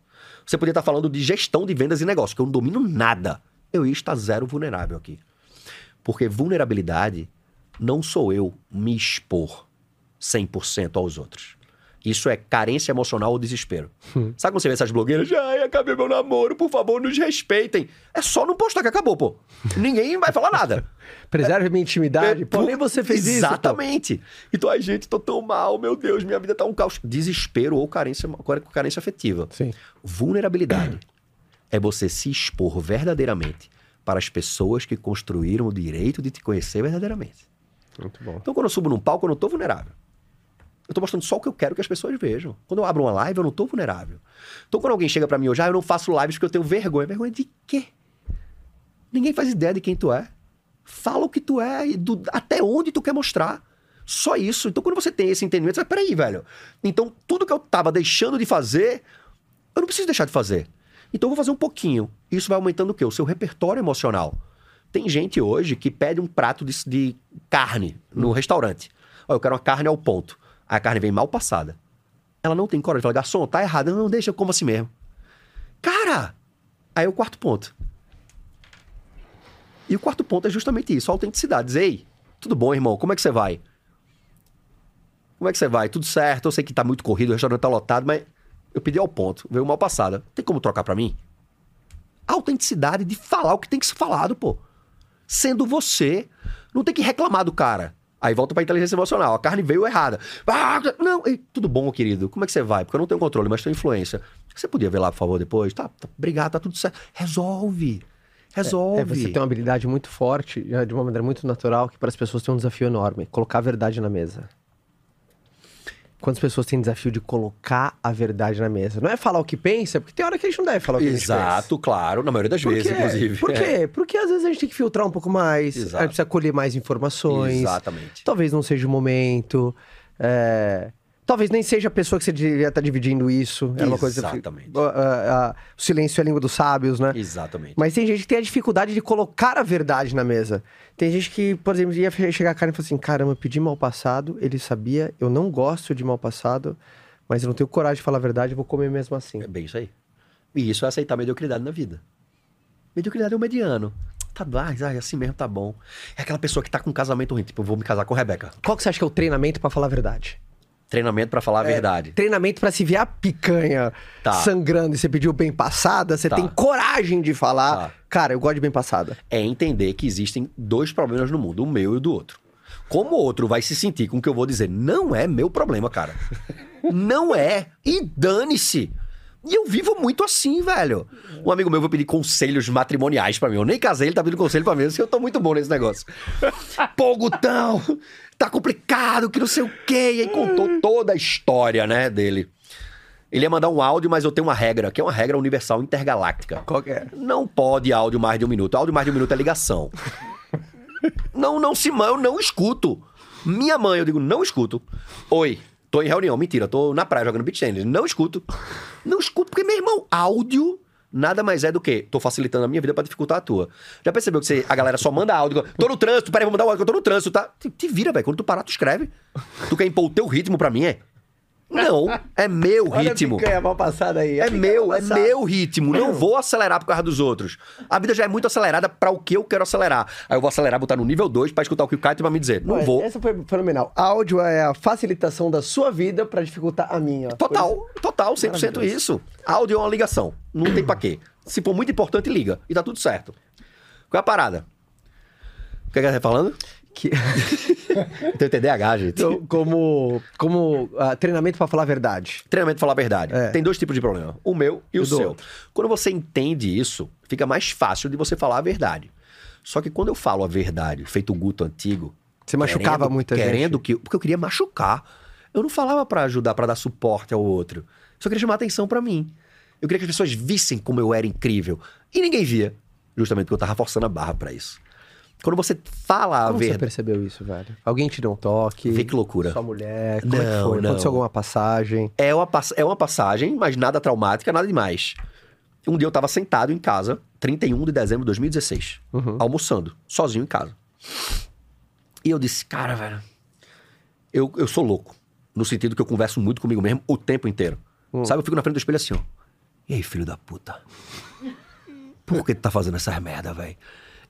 Você podia estar falando de gestão de vendas e negócios, que eu não domino nada. Eu ia estar zero vulnerável aqui. Porque vulnerabilidade não sou eu me expor 100% aos outros. Isso é carência emocional ou desespero. Hum. Sabe quando você vê essas blogueiras? Ai, acabei meu namoro, por favor, nos respeitem. É só não postar que acabou, pô. Ninguém vai falar nada. [laughs] Preserve é, minha intimidade. É, pô, nem você fez exatamente. isso. Exatamente. Então, a gente, tô tão mal, meu Deus, minha vida tá um caos. Desespero ou carência, carência afetiva. Sim. Vulnerabilidade é você se expor verdadeiramente para as pessoas que construíram o direito de te conhecer verdadeiramente. Muito bom. Então, quando eu subo num palco, eu não tô vulnerável. Eu tô mostrando só o que eu quero que as pessoas vejam. Quando eu abro uma live, eu não tô vulnerável. Então, quando alguém chega para mim hoje, ah, eu não faço lives porque eu tenho vergonha. Vergonha de quê? Ninguém faz ideia de quem tu é. Fala o que tu é e do, até onde tu quer mostrar. Só isso. Então, quando você tem esse entendimento, você vai, peraí, velho. Então, tudo que eu tava deixando de fazer, eu não preciso deixar de fazer. Então, eu vou fazer um pouquinho. Isso vai aumentando o quê? O seu repertório emocional. Tem gente hoje que pede um prato de, de carne no hum. restaurante. Olha, eu quero uma carne ao ponto. Aí a carne vem mal passada. Ela não tem coragem de falar, garçom, tá errado. Não, não deixa, eu como assim mesmo. Cara! Aí é o quarto ponto. E o quarto ponto é justamente isso, a autenticidade. Dizer, ei, tudo bom, irmão? Como é que você vai? Como é que você vai? Tudo certo? Eu sei que tá muito corrido, o restaurante tá lotado, mas eu pedi ao ponto, veio mal passada. Tem como trocar para mim? A autenticidade de falar o que tem que ser falado, pô sendo você. Não tem que reclamar do cara. Aí volta pra inteligência emocional. A carne veio errada. Ah, não, tudo bom, querido? Como é que você vai? Porque eu não tenho controle, mas tenho influência. Você podia ver lá, por favor, depois? Tá, tá obrigado, tá tudo certo. Resolve. Resolve. É, é, você tem uma habilidade muito forte, de uma maneira muito natural, que para as pessoas tem um desafio enorme. Colocar a verdade na mesa. Quantas pessoas têm desafio de colocar a verdade na mesa? Não é falar o que pensa, porque tem hora que a gente não deve falar o que Exato, pensa. claro, na maioria das vezes, inclusive. Por quê? É. Porque às vezes a gente tem que filtrar um pouco mais, Exato. a gente precisa colher mais informações. Exatamente. Talvez não seja o momento. É... Talvez nem seja a pessoa que você devia estar dividindo isso. É uma coisa. Exatamente. Uh, o silêncio é a língua dos sábios, né? Exatamente. Mas tem gente que tem a dificuldade de colocar a verdade na mesa. Tem gente que, por exemplo, ia chegar a cara e falar assim: caramba, eu pedi mal passado, ele sabia, eu não gosto de mal passado, mas eu não tenho coragem de falar a verdade, eu vou comer mesmo assim. É bem isso aí. E isso é aceitar mediocridade na vida. Mediocridade é o mediano. Tá, ai, assim mesmo tá bom. É aquela pessoa que tá com um casamento ruim, tipo, eu vou me casar com a Rebeca. Qual que você acha que é o treinamento para falar a verdade? Treinamento pra falar a verdade. Treinamento pra se ver a picanha Tá. sangrando e você pediu bem passada, você Tá. tem coragem de falar. Tá. Cara, eu gosto de bem passada. É entender que existem dois problemas no mundo, o meu e o do outro. Como o outro vai se sentir com o que eu vou dizer, não é meu problema, cara. [laughs] Não é. E dane-se. E eu vivo muito assim, velho. Um amigo meu vai pedir conselhos matrimoniais pra mim. Eu nem casei, ele tá pedindo conselho pra mim. Eu tô muito bom nesse negócio. [laughs] Pô, Gutão, tá complicado, que não sei o quê. E aí contou toda a história, né, dele. Ele ia mandar um áudio, mas eu tenho uma regra, que é uma regra universal intergaláctica. Qual que é? Não pode áudio mais de um minuto. Áudio mais de um minuto é ligação. não, não se mãe, eu não escuto. Minha mãe, eu digo, não escuto. Oi, tô em reunião. Mentira, tô na praia jogando beach tennis. Não escuto. Não escuto, porque, meu irmão, áudio nada mais é do que tô facilitando a minha vida pra dificultar a tua. Já percebeu que você- a galera só manda áudio? Tô no trânsito, peraí, vou mandar áudio, tô no trânsito, tá? Te, te vira, velho. Quando tu parar, tu escreve. Tu quer impor o teu ritmo pra mim, é? Não, é meu Olha ritmo. a picanha mal passada aí. É meu, é meu ritmo. Não vou acelerar por causa dos outros. A vida já é muito acelerada pra o que eu quero acelerar. Aí eu vou acelerar, botar no nível 2 pra escutar o que o Caio tem pra me dizer. Não vou. Essa foi fenomenal. Áudio é a facilitação da sua vida pra dificultar a minha. Total, total, 100% Maravilhoso. isso. Áudio é uma ligação. Não tem pra quê. Se for muito importante, liga. E tá tudo certo. Qual é a parada? O que é que você tá falando? Que... [laughs] [laughs] Tem TDAH, gente. Então, como como ah, treinamento pra falar a verdade. Treinamento falar a verdade. É. Tem dois tipos de problema: o meu e o do seu. outro. Quando você entende isso, fica mais fácil de você falar a verdade. Só que quando eu falo a verdade, feito o Guto antigo. Você machucava querendo- muita gente. Querendo que. Porque eu queria machucar. Eu não falava pra ajudar, pra dar suporte ao outro. Só queria chamar atenção pra mim. Eu queria que as pessoas vissem como eu era incrível. E ninguém via. Justamente porque eu tava forçando a barra pra isso. Quando você fala a Como você verdade. percebeu isso, velho? Alguém te deu um toque? Vê que loucura. Sua mulher? Como é que Não, foi? não. Aconteceu alguma passagem? É uma, é uma passagem, mas nada traumática, nada demais. Um dia eu tava sentado em casa, 31 de dezembro de 2016, almoçando, sozinho em casa. E eu disse, cara, velho, eu, eu sou louco. No sentido que eu converso muito comigo mesmo o tempo inteiro. Sabe, eu fico na frente do espelho assim, ó. E aí, filho da puta? Por que tu tá fazendo essas merda, velho?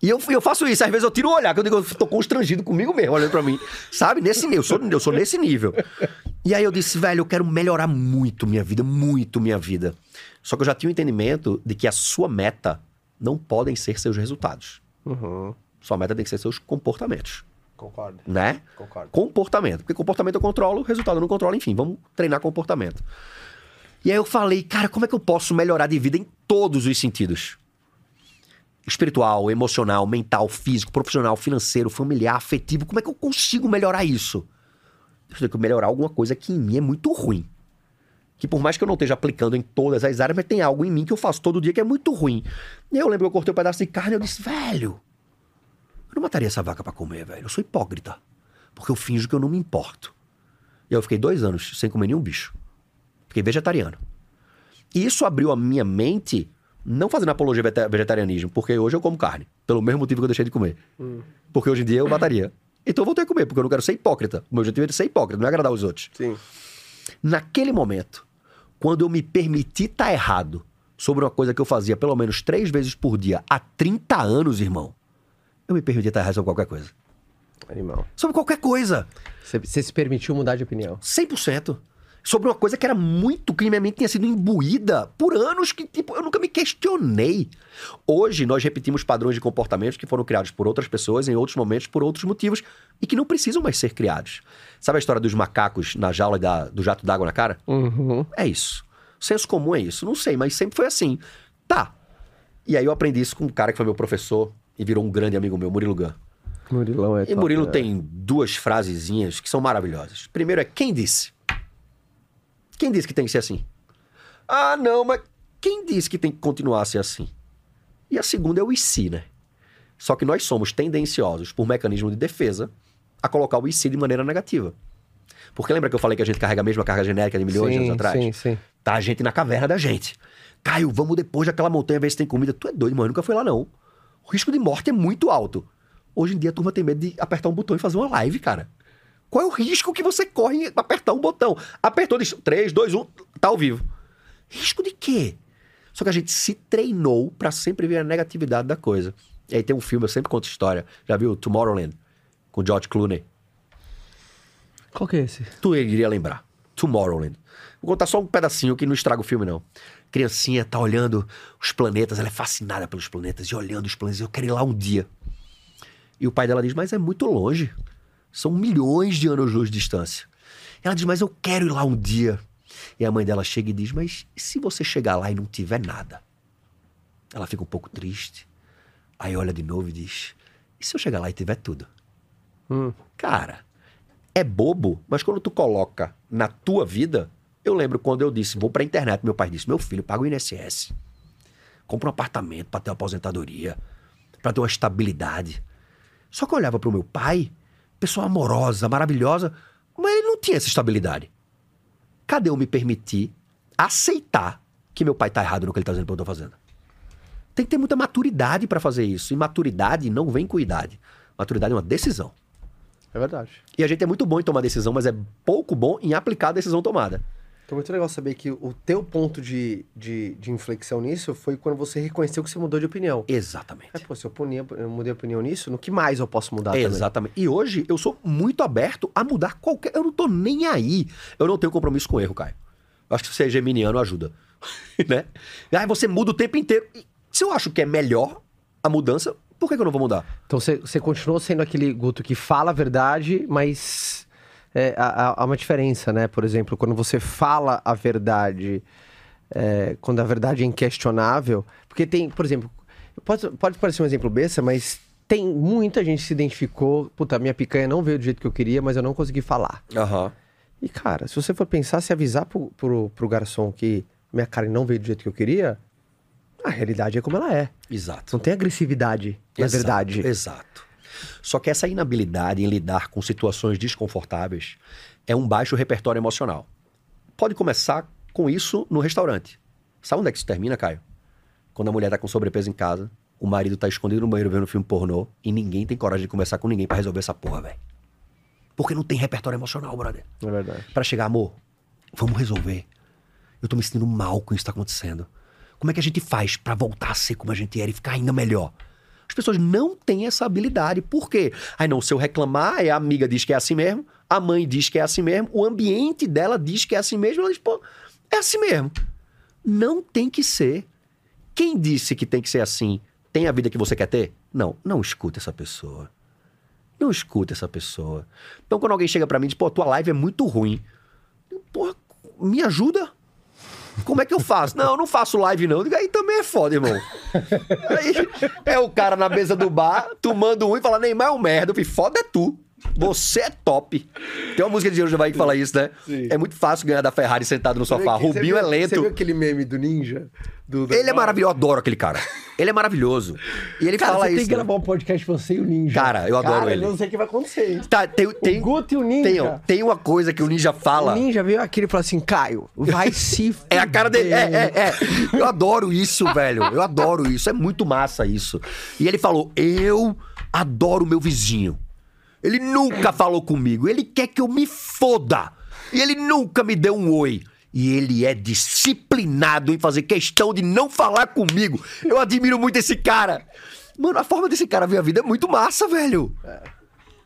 E eu, eu faço isso, às vezes eu tiro o olhar, que eu digo, eu tô constrangido comigo mesmo, olhando pra mim. Sabe? Nesse nível, eu sou, eu sou nesse nível. E aí eu disse, velho, eu quero melhorar muito minha vida, muito minha vida. Só que eu já tinha o entendimento de que a sua meta não podem ser seus resultados. Sua meta tem que ser seus comportamentos, Concordo. né? Concordo. Comportamento. Porque comportamento eu controlo, resultado eu não controlo, enfim, vamos treinar comportamento. E aí eu falei, cara, como é que eu posso melhorar de vida em todos os sentidos? Espiritual, emocional, mental, físico, profissional, financeiro, familiar, afetivo. Como é que eu consigo melhorar isso? Eu tenho que melhorar alguma coisa que em mim é muito ruim. Que por mais que eu não esteja aplicando em todas as áreas, mas tem algo em mim que eu faço todo dia que é muito ruim. E eu lembro que eu cortei um pedaço de carne e eu disse, velho, eu não mataria essa vaca pra comer, velho. Eu sou hipócrita. Porque eu finjo que eu não me importo. E eu fiquei dois anos sem comer nenhum bicho. Fiquei vegetariano. E isso abriu a minha mente, não fazendo apologia ao vegeta- vegetarianismo, porque hoje eu como carne. Pelo mesmo motivo que eu deixei de comer. Porque hoje em dia eu mataria. Então eu voltei a comer, porque eu não quero ser hipócrita. O meu objetivo é de ser hipócrita, não é agradar os outros. Sim. Naquele momento, quando eu me permiti estar errado sobre uma coisa que eu fazia pelo menos três vezes por dia há 30 anos, irmão, eu me permiti estar errado sobre qualquer coisa. Animal. Sobre qualquer coisa. Você, você se permitiu mudar de opinião. 100%. Sobre uma coisa que era muito que minha mente tinha sido imbuída por anos que, tipo, eu nunca me questionei. Hoje, nós repetimos padrões de comportamentos que foram criados por outras pessoas em outros momentos por outros motivos e que não precisam mais ser criados. Sabe a história dos macacos na jaula da- do jato d'água na cara? Uhum. É isso. Senso comum é isso. Não sei, mas sempre foi assim. Tá. E aí eu aprendi isso com um cara que foi meu professor e virou um grande amigo meu, Murilo Gun. Murilão é E top, Murilo né? tem duas frasezinhas que são maravilhosas. Primeiro é quem disse? Quem disse que tem que ser assim? Ah, não, mas quem disse que tem que continuar a ser assim? E a segunda é o se, né? Só que nós somos tendenciosos, por mecanismo de defesa, a colocar o se de maneira negativa. Porque lembra que eu falei que a gente carrega a mesma carga genérica de milhões de sim, anos atrás? Sim, sim. Tá a gente na caverna da gente. Caio, vamos depois daquela montanha ver se tem comida. Tu é doido, mano. Nunca foi lá, não. O risco de morte é muito alto. Hoje em dia a turma tem medo de apertar um botão e fazer uma live, cara. Qual é o risco que você corre em apertar um botão? Apertou, diz 3, 2, 1, tá ao vivo. Risco de quê? Só que a gente se treinou pra sempre ver a negatividade da coisa. E aí tem um filme, eu sempre conto história. Já viu? Tomorrowland, com George Clooney. Qual que é esse? Tu iria lembrar. Tomorrowland. Vou contar só um pedacinho que não estraga o filme, não. Criancinha tá olhando os planetas, ela é fascinada pelos planetas e olhando os planetas. Eu quero ir lá um dia. E o pai dela diz: Mas é muito longe. São milhões de anos-luz de distância. Ela diz: Mas eu quero ir lá um dia. E a mãe dela chega e diz: Mas e se você chegar lá e não tiver nada? Ela fica um pouco triste. Aí olha de novo e diz: E se eu chegar lá e tiver tudo? Cara, é bobo, mas quando tu coloca na tua vida, eu lembro quando eu disse, vou pra internet, meu pai disse, meu filho, paga o INSS. Compra um apartamento pra ter uma aposentadoria, pra ter uma estabilidade. Só que eu olhava pro meu pai, pessoa amorosa, maravilhosa, mas ele não tinha essa estabilidade. Cadê eu me permitir aceitar que meu pai tá errado no que ele tá dizendo que eu tô fazendo? Tem que ter muita maturidade pra fazer isso. E maturidade não vem com idade. Maturidade é uma decisão. É verdade. E a gente é muito bom em tomar decisão, mas é pouco bom em aplicar a decisão tomada. Então, muito legal saber que o teu ponto de, de, de inflexão nisso foi quando você reconheceu que você mudou de opinião. Exatamente. É, pô, se eu, punia- eu mudei a opinião nisso, no que mais eu posso mudar também? Exatamente. E hoje eu sou muito aberto a mudar qualquer. Eu não tô nem aí. Eu não tenho compromisso com erro, Caio. Eu acho que ser geminiano ajuda. [laughs] né? Aí você muda o tempo inteiro. E se eu acho que é melhor a mudança, por que, que eu não vou mudar? Então você, você continuou sendo aquele Guto que fala a verdade, mas é, há, há- uma diferença, né? Por exemplo, quando você fala a verdade, é, quando a verdade é inquestionável, porque tem, por exemplo, pode, pode parecer um exemplo besta, mas tem muita gente que se identificou, puta, minha picanha não veio do jeito que eu queria, mas eu não consegui falar. Aham. E cara, se você for pensar, se avisar pro, pro, pro garçom que minha carne não veio do jeito que eu queria, a realidade é como ela é. Exato. Não tem agressividade, na Exato, verdade. Exato. Só que essa inabilidade em lidar com situações desconfortáveis é um baixo repertório emocional. Pode começar com isso no restaurante. Sabe onde é que isso termina, Caio? Quando a mulher tá com sobrepeso em casa, o marido tá escondido no banheiro vendo filme pornô e ninguém tem coragem de conversar com ninguém pra resolver essa porra, velho. Porque não tem repertório emocional, brother. É verdade. Pra chegar, amor, vamos resolver. Eu tô me sentindo mal com isso que tá acontecendo. Como é que a gente faz pra voltar a ser como a gente era e ficar ainda melhor? As pessoas não têm essa habilidade. Por quê? Aí não, se eu reclamar, a amiga diz que é assim mesmo, a mãe diz que é assim mesmo, o ambiente dela diz que é assim mesmo, ela diz, pô, é assim mesmo. Não tem que ser. Quem disse que tem que ser assim tem a vida que você quer ter? Não, não escuta essa pessoa. Não escuta essa pessoa. Então, quando alguém chega pra mim e diz, pô, tua live é muito ruim. Porra, me ajuda? Como é que eu faço? Não, eu não faço live, não. Aí também é foda, irmão. Aí é o cara na mesa do bar, tomando um e fala, Neymar é um merda. Eu falei, foda é tu. Você é top. Tem uma música de Jerusalém que fala isso, né? Sim. É muito fácil ganhar da Ferrari sentado no sofá. Você Rubinho viu- é Você lento. viu aquele meme do ninja? Do, do- Ele é maravilhoso, eu adoro aquele cara. Ele é maravilhoso. E ele Cara, fala você isso. tem que né? gravar um podcast você e o ninja. Cara, eu adoro Cara, ele. Eu não sei o que vai acontecer. Tá, tem, tem, o Guto e o ninja. tem, tem uma coisa que o Ninja fala. O ninja veio aqui e falou assim, Caio, vai se [laughs] É a cara dele. É, fuder. é, é. Eu adoro isso, velho. Eu adoro isso. É muito massa isso. E ele falou: Eu adoro meu vizinho. Ele nunca falou comigo. Ele quer que eu me foda. E ele nunca me deu um oi. E ele é disciplinado em fazer questão de não falar comigo. Eu admiro muito esse cara. Mano, a forma desse cara ver a vida é muito massa, velho.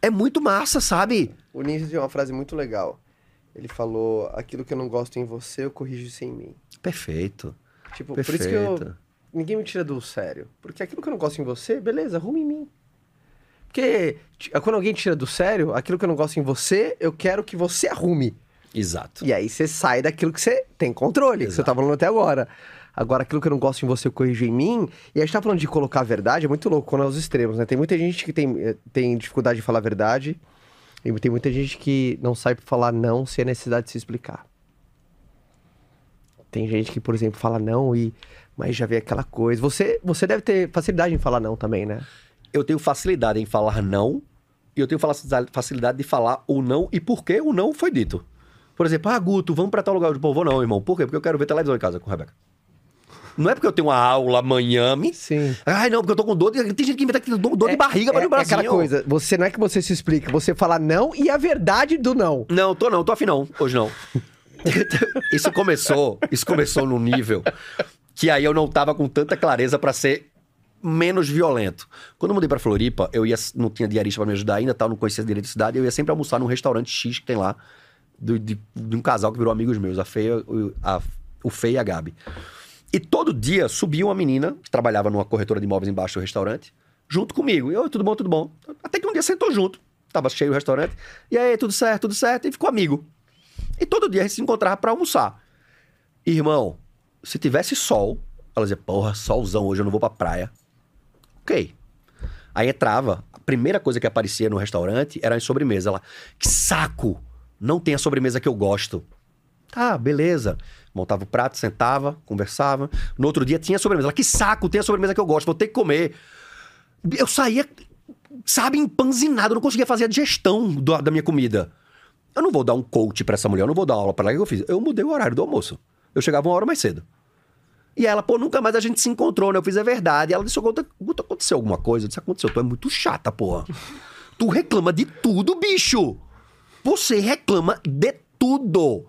É muito massa, sabe? O ninja tinha uma frase muito legal. Ele falou, aquilo que eu não gosto em você, eu corrijo isso em mim. Perfeito. Tipo, por isso que eu... Perfeito. Ninguém me tira do sério. Porque aquilo que eu não gosto em você, beleza, arruma em mim. Porque quando alguém tira do sério, aquilo que eu não gosto em você, eu quero que você arrume. Exato. E aí você sai daquilo que você tem controle, que você tá falando até agora. Agora, aquilo que eu não gosto em você, eu corrijo em mim. E a gente tá falando de colocar a verdade, é muito louco quando é os extremos, né? Tem muita gente que tem, eh, tem dificuldade de falar a verdade. E tem muita gente que não sabe falar não sem a necessidade de se explicar. Tem gente que, por exemplo, fala não e... Mas já vê aquela coisa. Você, você deve ter facilidade em falar não também, né? Eu tenho facilidade em falar não e eu tenho facilidade- de falar o não e por que o não foi dito. Por exemplo, ah, Guto, vamos pra tal lugar. Pô, vou não, irmão. Por quê? Porque eu quero ver televisão em casa com a Rebeca. Não é porque eu tenho uma aula amanhã, me... Sim. Ai, não, porque eu tô com dor. de- Tem gente que inventa que tem dor, de barriga pra ir no é aquela coisa, você não é que você se explica, você fala não e a verdade do não. Não, tô não, tô afim não. Hoje não. [laughs] isso começou, isso começou num nível que aí eu não tava com tanta clareza pra ser menos violento. Quando eu mudei pra Floripa, eu ia, não tinha diarista pra me ajudar ainda, tal, não conhecia direito a cidade, eu ia sempre almoçar num restaurante X que tem lá. do- de, de um casal que virou amigos meus, a Feia, a, o Fei e a Gabi. E todo dia subia uma menina que trabalhava numa corretora de imóveis embaixo do restaurante, junto comigo. E eu, tudo bom, tudo bom. Até que um dia sentou junto. Tava cheio o restaurante. E aí, tudo certo, tudo certo. E ficou amigo. E todo dia a gente se encontrava pra almoçar. Irmão, se tivesse sol, ela dizia, porra, solzão, hoje eu não vou pra praia. Ok. Aí entrava, a primeira coisa que aparecia no restaurante era a sobremesa. Ela, que saco! Não tem a sobremesa que eu gosto. Tá, beleza. Montava o prato, sentava, conversava. No outro dia tinha sobremesa. Ela, que saco, tem a sobremesa que eu gosto, vou ter que comer. Eu saía, sabe, empanzinado, eu não conseguia fazer a digestão do- da minha comida. Eu não vou dar um coach pra essa mulher, eu não vou dar aula pra ela. O que eu fiz? Eu mudei o horário do almoço. Eu chegava uma hora mais cedo. E ela, pô, nunca mais a gente se encontrou, né? Eu fiz, é verdade. E ela disse, "Guto, Guto, aconteceu alguma coisa? Eu disse, aconteceu, tu é muito chata, porra. tu reclama de tudo, bicho. Você reclama de tudo.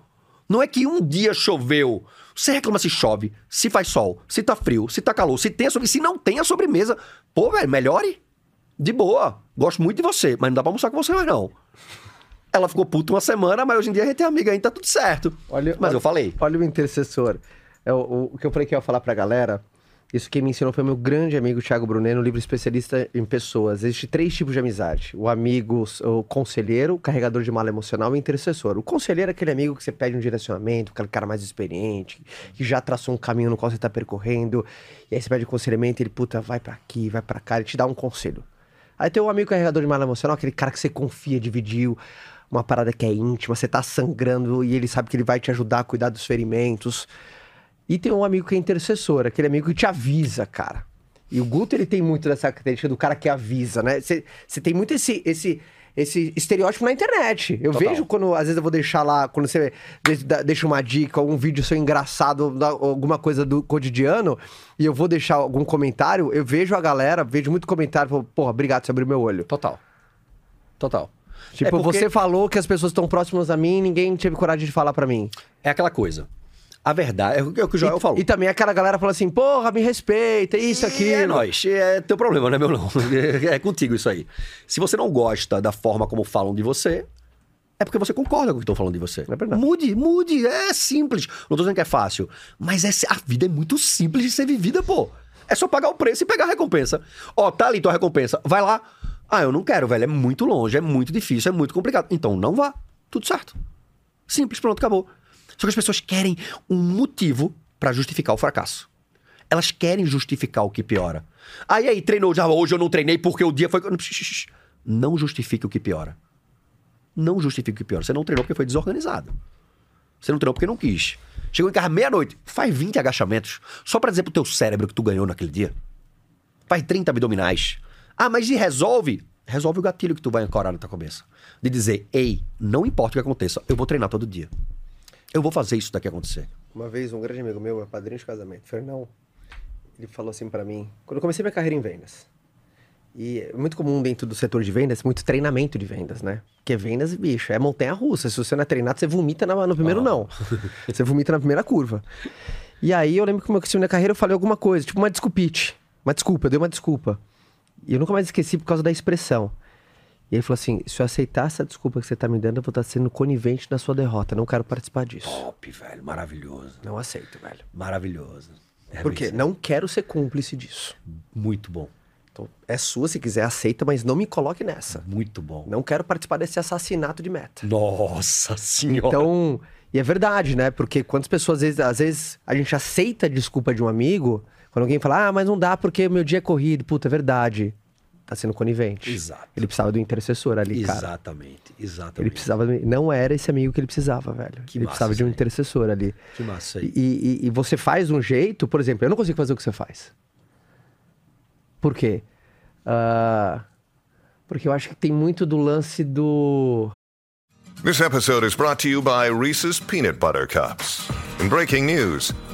Não é que um dia choveu. Você reclama se chove, se faz sol, se tá frio, se tá calor, se tem a sobremesa, se não tem a sobremesa. Pô, velho, melhore. De boa. Gosto muito de você, mas não dá pra almoçar com você mais não. Ela ficou puta uma semana, mas hoje em dia a gente é amiga ainda, tá tudo certo. Olha- mas olha- eu falei. Olha o intercessor. É o, o- que eu falei que eu ia falar pra galera. Isso quem me ensinou foi meu grande amigo Thiago Bruneno, livro especialista em pessoas. Existem três tipos de amizade: o amigo, o conselheiro, o carregador de mala emocional e o intercessor. O conselheiro é aquele amigo que você pede um direcionamento, aquele cara mais experiente, que já traçou um caminho no qual você tá percorrendo. E aí você pede aconselhamento e ele, puta, vai pra aqui, vai pra cá, ele te dá um conselho. Aí tem o amigo carregador de mala emocional, aquele cara que você confia, dividiu uma parada que é íntima, você tá sangrando e ele sabe que ele vai te ajudar a cuidar dos ferimentos. E tem um amigo que é intercessor, aquele amigo que te avisa, cara. E o Guto, ele tem muito dessa característica do cara que avisa, né? Você tem muito esse, esse, esse estereótipo na internet. Eu Total. vejo quando, às vezes, eu vou deixar lá, quando você deixa uma dica, algum vídeo seu engraçado, alguma coisa do cotidiano, e eu vou deixar algum comentário, eu vejo a galera, vejo muito comentário, falo, porra, obrigado, você abriu meu olho. Total. Total. Tipo, É porque- você falou que as pessoas estão próximas a mim e ninguém teve coragem de falar pra mim. É aquela coisa. A verdade, é o que o Joel falou. E também aquela galera fala assim, porra, me respeita, isso, E aquilo. É nóis. É teu problema, não é meu não. [laughs] É contigo isso aí. Se você não gosta da forma como falam de você, é porque você concorda com o que estão falando de você. É. Mude, mude. É simples. Não tô dizendo que é fácil. Mas é, a vida é muito simples de ser vivida, pô. É só pagar o preço e pegar a recompensa. Ó, tá ali tua recompensa. Vai lá. Ah, eu não quero, velho. É muito longe, é muito difícil, é muito complicado. Então não vá. Tudo certo. Simples, pronto, acabou. Só que as pessoas querem um motivo pra justificar o fracasso. Elas querem justificar o que piora. Aí, aí, treinou já, hoje eu não treinei porque o dia foi. Não justifique o que piora. Não justifique o que piora. Você não treinou porque foi desorganizado. Você não treinou porque não quis. Chegou em casa meia-noite, faz 20 agachamentos só pra dizer pro teu cérebro que tu ganhou naquele dia. Faz 30 abdominais. Ah, mas e resolve? Resolve o gatilho que tu vai ancorar na tua cabeça. De dizer, ei, não importa o que aconteça, eu vou treinar todo dia. Eu vou fazer isso daqui acontecer. Uma vez, um grande amigo meu, é padrinho de casamento, Fernão, ele falou assim pra mim, quando eu comecei minha carreira em vendas, e é muito comum dentro do setor de vendas, muito treinamento de vendas, né? Porque vendas, bicho, é montanha-russa. Se você não é treinado, você vomita na- no primeiro não. [laughs] Você vomita na primeira curva. E aí, eu lembro que quando eu comecei minha carreira, eu falei alguma coisa, tipo uma desculpite. Uma desculpa, eu dei uma desculpa. E eu nunca mais esqueci por causa da expressão. E ele falou assim: se eu aceitar essa desculpa que você tá me dando, eu vou estar sendo conivente na sua derrota. Não quero participar disso. Top, velho. Maravilhoso. Não aceito, velho. Maravilhoso. É Por quê? isso. Não quero ser cúmplice disso. Muito bom. Então, é sua se quiser, aceita, mas não me coloque nessa. Muito bom. Não quero participar desse assassinato de meta. Nossa senhora. Então, e é verdade, né? Porque quantas pessoas, às vezes, às vezes, a gente aceita a desculpa de um amigo, quando alguém fala, ah, mas não dá porque meu dia é corrido. Puta, é verdade. Tá sendo conivente. Exato. Ele precisava do intercessor ali, cara. Exatamente, exatamente. Ele precisava. Não era esse amigo que ele precisava, velho. Que ele massa precisava de um aí. intercessor ali. Que massa E, aí. e- e você faz um jeito, por exemplo, eu não consigo fazer o que você faz. Por quê? Ah, porque eu acho que tem muito do lance do. This episode is brought to you by Reese's Peanut Butter Cups. In breaking news,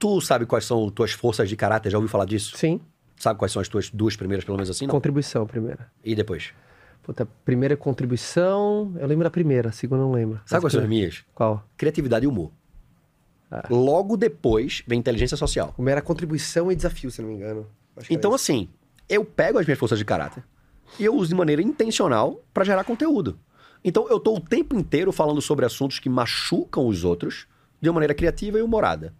Tu sabe quais são tuas forças de caráter? Já ouviu falar disso? Sim. Sabe quais são as tuas duas primeiras, pelo menos assim? Não. Contribuição, primeira. E depois? Puta, primeira contribuição, eu lembro da primeira, a segunda eu não lembro. Sabe quais são as minhas? Qual? Criatividade e humor. Logo depois vem inteligência social. Primeira contribuição e desafio, se não me engano. Então, era assim, eu pego as minhas forças de caráter e eu uso de maneira intencional pra gerar conteúdo. Então, eu tô o tempo inteiro falando sobre assuntos que machucam os outros de uma maneira criativa e humorada.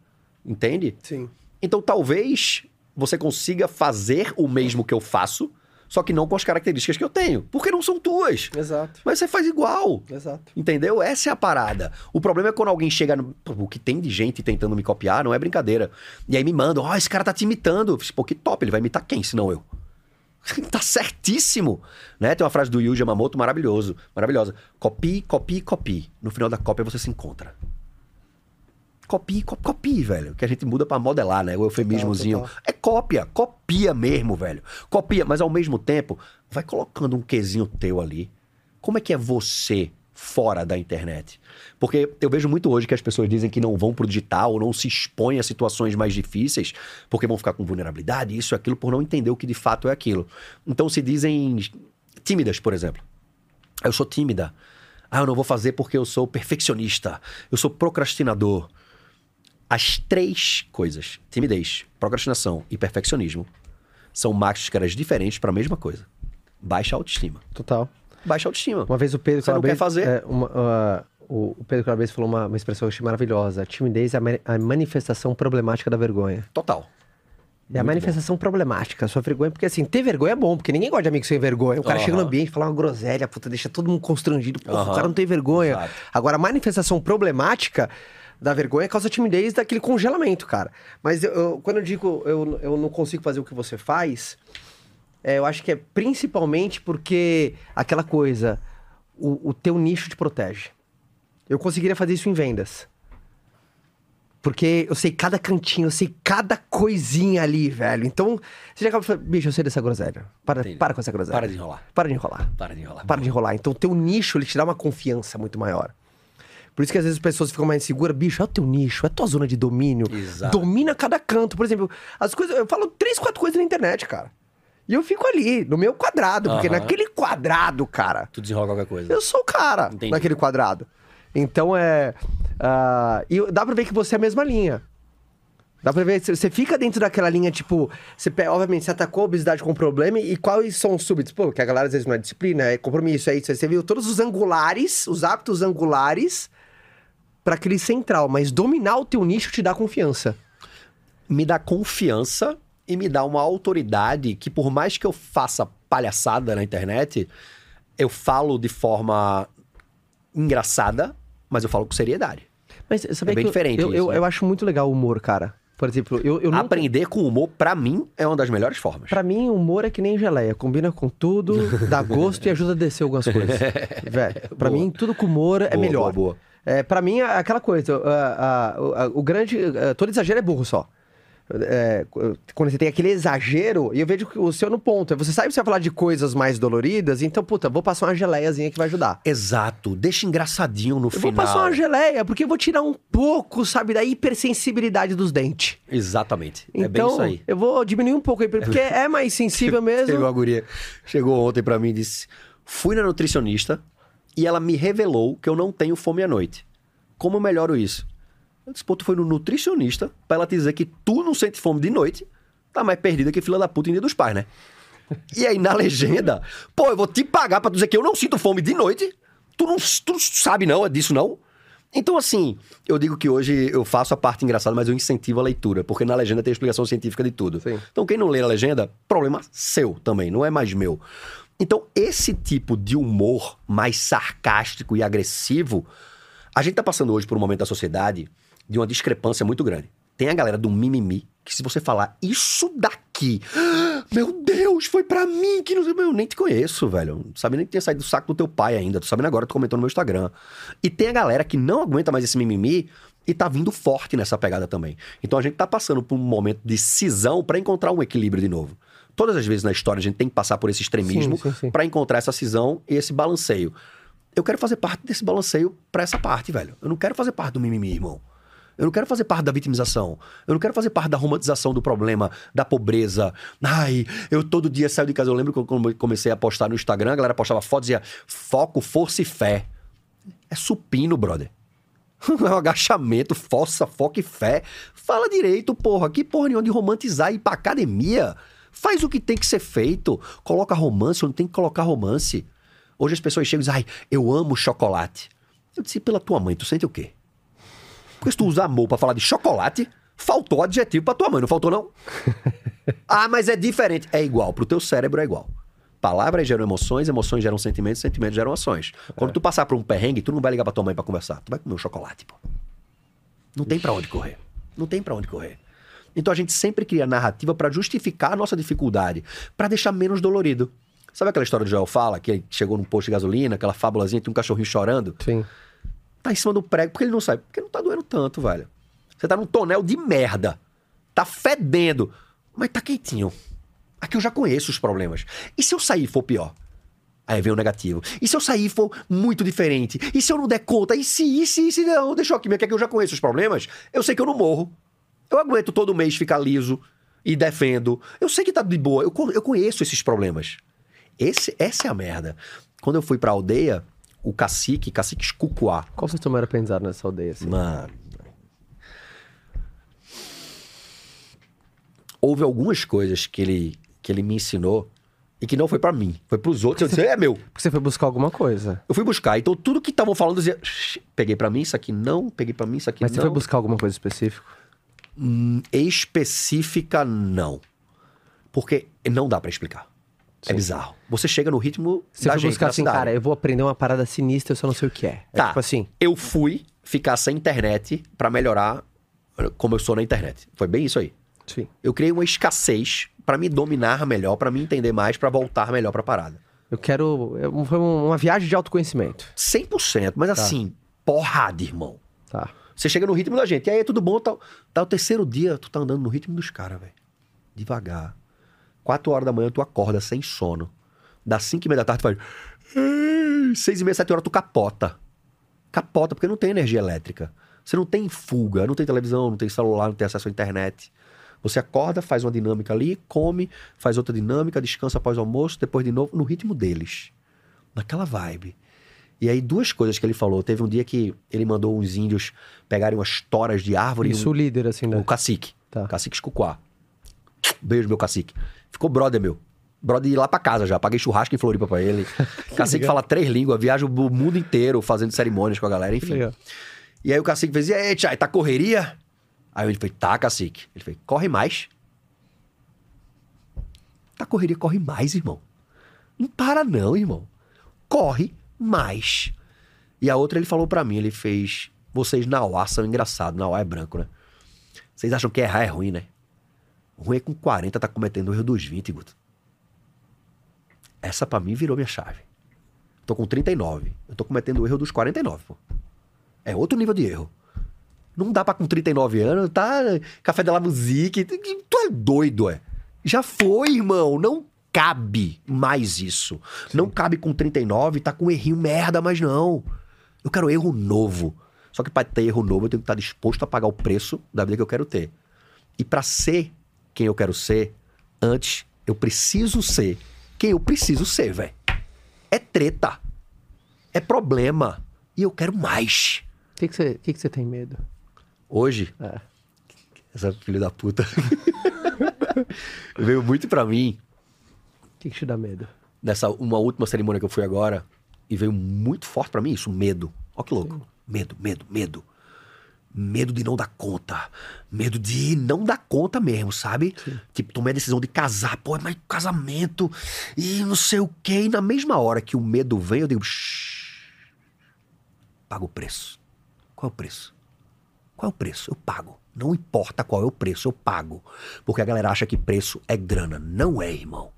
Entende? Sim. Então, talvez você consiga fazer o mesmo que eu faço, só que não com as características que eu tenho, porque não são tuas. Exato. Mas você faz igual. Exato. Entendeu? Essa é a parada. O problema é quando alguém chega no. O que tem de gente tentando me copiar não é brincadeira. E aí me mandam, ó, esse cara tá te imitando. Pô, que top, ele vai imitar quem, se não eu? [laughs] tá certíssimo. Né? Tem uma frase do Yu Yamamoto maravilhoso, maravilhosa. Copie, copie, copie. No final da cópia você se encontra. Copie, copie, copie, velho. Que a gente muda pra modelar, né? O eufemismozinho. total. É cópia, copia mesmo, velho. Copia, mas ao mesmo tempo, vai colocando um quesinho teu ali. Como é que é você fora da internet? Porque eu vejo muito hoje que as pessoas dizem que não vão pro digital, ou não se expõem a situações mais difíceis, porque vão ficar com vulnerabilidade, isso e aquilo, por não entender o que de fato é aquilo. Então se dizem tímidas, por exemplo. Eu sou tímida. Ah, eu não vou fazer porque eu sou perfeccionista. Eu sou procrastinador. As três coisas, timidez, procrastinação e perfeccionismo, são máscaras diferentes para a mesma coisa. Baixa autoestima. Total. Baixa autoestima. Uma vez o Pedro Você não Calabres- quer fazer? é, uma- o o Pedro Calabres falou uma, uma expressão que eu achei maravilhosa. Timidez é a, a manifestação problemática da vergonha. Total. É a manifestação problemática, a sua vergonha, porque assim, ter vergonha é bom, porque ninguém gosta de amigo sem vergonha. O cara Aham. chega no ambiente e fala uma groselha, puta, deixa todo mundo constrangido, porra, Aham. o cara não tem vergonha. Exato. Agora, a manifestação problemática da vergonha causa timidez daquele congelamento, cara. Mas eu- eu- quando eu digo eu, eu não consigo fazer o que você faz, é, eu acho que é principalmente porque aquela coisa, o, o teu nicho te protege. Eu conseguiria fazer isso em vendas. Porque eu sei cada cantinho, eu sei cada coisinha ali, velho. Então, você já acaba falando, bicho, eu sei dessa groselha. Para, Entendi. para com essa groselha. Para de enrolar. Para de enrolar. Para de enrolar. Para de enrolar. Então, o teu nicho, ele te dá uma confiança muito maior. Por isso que às vezes as pessoas ficam mais inseguras. Bicho, é o teu nicho, é a tua zona de domínio. Exato. Domina cada canto. Por exemplo, as coisas. Eu falo três, quatro coisas na internet, cara. E eu fico ali, no meu quadrado. Porque Aham. naquele quadrado, cara, Tu desenrola qualquer coisa. eu sou o cara Entendi. naquele quadrado. Então é. ah, e dá pra ver que você é a mesma linha. Dá pra ver, você fica dentro daquela linha, tipo, você, pe- obviamente, você atacou a obesidade com problema e quais são os súbitos? Pô, que a galera às vezes não é disciplina, é compromisso, é isso. Aí você viu todos os angulares, os hábitos angulares pra aquele central, mas dominar o teu nicho te dá confiança. me dá confiança e me dá uma autoridade que, por mais que eu faça palhaçada na internet, eu falo de forma engraçada, mas eu falo com seriedade. Mas sabia É bem que diferente eu, isso, eu, né? eu acho muito legal o humor, cara. Por exemplo, eu, eu. Aprender com humor, pra mim, é uma das melhores formas. Pra mim, humor é que nem geleia. Combina com tudo, dá [laughs] gosto e ajuda a descer algumas coisas. [laughs] Velho, pra Boa. mim, tudo com humor é Boa, melhor. boa, boa. É, pra mim, é aquela coisa, ah, ah, o- ah, o grande... todo exagero é burro só. É, quando você tem aquele exagero, e eu vejo que o seu no ponto. Você sabe que você vai falar de coisas mais doloridas, então, puta, vou passar uma geleiazinha que vai ajudar. Exato. Deixa engraçadinho no Eu vou final. passar uma geleia, porque eu vou tirar um pouco, sabe, da hipersensibilidade dos dentes. Exatamente. é bem Então, isso aí. eu vou diminuir um pouco aí, porque é mais sensível [laughs] mesmo. Chegou a guria. Chegou ontem pra mim e disse: Fui na nutricionista e ela me revelou que eu não tenho fome à noite. Como eu melhoro isso? Eu disse: Pô, tu foi no nutricionista pra ela te dizer que tu não sente fome de noite, tá mais perdida que fila da puta em dia dos pais, né? [laughs] E aí na legenda, pô, eu vou te pagar pra tu dizer que eu não sinto fome de noite. Tu não, tu não sabe não, é disso não? Então, assim, eu digo que hoje eu faço a parte engraçada, mas eu incentivo a leitura, porque na legenda tem a explicação científica de tudo. Sim. Então, quem não lê a legenda, problema seu também, não é mais meu. Então, esse tipo de humor mais sarcástico e agressivo, a gente tá passando hoje por um momento da sociedade de uma discrepância muito grande. Tem a galera do mimimi, que se você falar isso daqui, meu Deus, foi pra mim que não eu nem te conheço, velho. Não sabe nem que tinha saído do saco do teu pai ainda, tu sabendo agora, tu comentou no meu Instagram. E tem a galera que não aguenta mais esse mimimi e tá vindo forte nessa pegada também. Então a gente tá passando por um momento de cisão pra encontrar um equilíbrio de novo. Todas as vezes na história a gente tem que passar por esse extremismo pra encontrar essa cisão e esse balanceio. Eu quero fazer parte desse balanceio pra essa parte, velho. Eu não quero fazer parte do mimimi, irmão. Eu não quero fazer parte da vitimização. Eu não quero fazer parte da romantização do problema, da pobreza. Ai, eu todo dia saio de casa. Eu lembro que eu comecei a postar no Instagram, a galera postava fotos e dizia foco, força e fé. É supino, brother. [laughs] É um agachamento, força, foco e fé. Fala direito, porra. Que porra nenhuma de romantizar e ir pra academia. Faz o que tem que ser feito. Coloca romance onde tem que colocar romance. Hoje as pessoas chegam e dizem, ai, eu amo chocolate. Eu disse, pela tua mãe, tu sente o quê? Porque se tu usa amor pra falar de chocolate, faltou adjetivo pra tua mãe, não faltou não? [laughs] ah, mas é diferente. É igual, pro teu cérebro é igual. Palavras geram emoções, emoções geram sentimentos, sentimentos geram ações. Quando tu passar por um perrengue, tu não vai ligar pra tua mãe pra conversar. Tu vai comer um chocolate, pô. Não tem pra onde correr. Não tem pra onde correr. Então a gente sempre cria narrativa pra justificar a nossa dificuldade, pra deixar menos dolorido. Sabe aquela história do Joel Fala, que chegou num posto de gasolina, aquela fábulazinha, tem um cachorrinho chorando? Sim. tá em cima do prego porque ele não sai. Porque não tá doendo tanto, velho. Você tá num tonel de merda. Tá fedendo. Mas tá quentinho. Aqui eu já conheço os problemas. E se eu sair for pior? Aí vem o negativo. E se eu sair for muito diferente? E se eu não der conta? E se, e se, e se não? Deixa eu aqui, é que eu já conheço os problemas. Eu sei que eu não morro. Eu aguento todo mês ficar liso e defendo. Eu sei que tá de boa. Eu, eu conheço esses problemas. Esse, essa é a merda. Quando eu fui pra aldeia, o cacique, cacique Escucuá, Qual teu maior aprendizado nessa aldeia, assim? Mano. Houve algumas coisas que ele, que ele me ensinou e que não foi pra mim, foi pros outros. Eu disse, é meu. Porque você foi buscar alguma coisa. Eu fui buscar. Então tudo que estavam falando eu dizia, "Shh, peguei pra mim, isso aqui não, peguei pra mim, isso aqui Mas você não. foi buscar alguma coisa específica? Hum, específica, não. Porque não dá pra explicar. É bizarro. Você chega no ritmo Você da gente, buscar assim, cidade. cara, eu vou aprender uma parada sinistra, eu só não sei o que é. É Tá. tipo assim. Eu fui ficar sem internet pra melhorar eh, como eu sou na internet. Foi bem isso aí. Sim. Eu criei uma escassez pra me dominar melhor, pra me entender mais, pra voltar melhor pra parada. Eu quero. eu- Foi um- uma viagem de autoconhecimento. 100%, mas assim, porrada, irmão. Tá. Você chega no ritmo da gente. E aí, tudo bom? Tá, tá o terceiro dia, tu tá andando no ritmo dos caras, velho. Devagar. Quatro horas da manhã, tu acorda sem sono. Das cinco e meia da tarde, tu faz... "Ei", Seis e meia, sete horas, tu capota. Capota, porque não tem energia elétrica. Você não tem fuga, não tem televisão, não tem celular, não tem acesso à internet. Você acorda, faz uma dinâmica ali, come, faz outra dinâmica, descansa após o almoço, depois de novo, no ritmo deles. Naquela vibe. E aí, duas coisas que ele falou. Teve um dia que ele mandou uns índios pegarem umas toras de árvore. Isso, o líder, assim, né? O cacique. Tá. Cacique Escucuá. Beijo, meu cacique. Ficou brother, meu. Brother ir lá pra casa já. Paguei churrasco em Floripa pra ele. [laughs] cacique fala três línguas, viaja o mundo inteiro fazendo cerimônias com a galera, enfim. legal. E aí o cacique fez, e aí, Tchai, tá correria? Aí ele falei, tá, cacique. Ele fez, corre mais. Tá correria, corre mais, irmão. Não para não, irmão. Corre mais. E a outra ele falou pra mim, ele fez, vocês Nauá são engraçados, Nauá é branco, né? Vocês acham que errar é ruim, né? Ruim é com 40 tá cometendo o erro dos 20, Guto. Essa pra mim virou minha chave. Tô com 39. Eu tô cometendo o erro dos 49, pô. É outro nível de erro. Não dá pra com 39 anos, tá? Café de la musique. Tu é doido, é. Já foi, irmão. Não cabe mais isso. Não cabe com 39, tá com um errinho merda, mas não. Eu quero erro novo. Só que pra ter erro novo, eu tenho que estar disposto a pagar o preço da vida que eu quero ter. E pra ser quem eu quero ser, antes eu preciso ser quem eu preciso ser, velho. É treta. É problema. E eu quero mais. O que, que, você, que, que você tem medo? Hoje, É. essa filha da puta [laughs] veio muito pra mim que, que te dá medo? nessa uma última cerimônia que eu fui agora e veio muito forte pra mim isso, medo. Ó que louco. Medo, medo, medo. Medo de não dar conta. Medo de não dar conta mesmo, sabe? Tipo, tomei a decisão de casar. Pô, mas casamento e não sei o quê. E na mesma hora que o medo vem, eu digo... "Shh, Paga o preço. Qual é o preço? Qual é o preço? Eu pago. Não importa qual é o preço, eu pago. Porque a galera acha que preço é grana. Não é, irmão.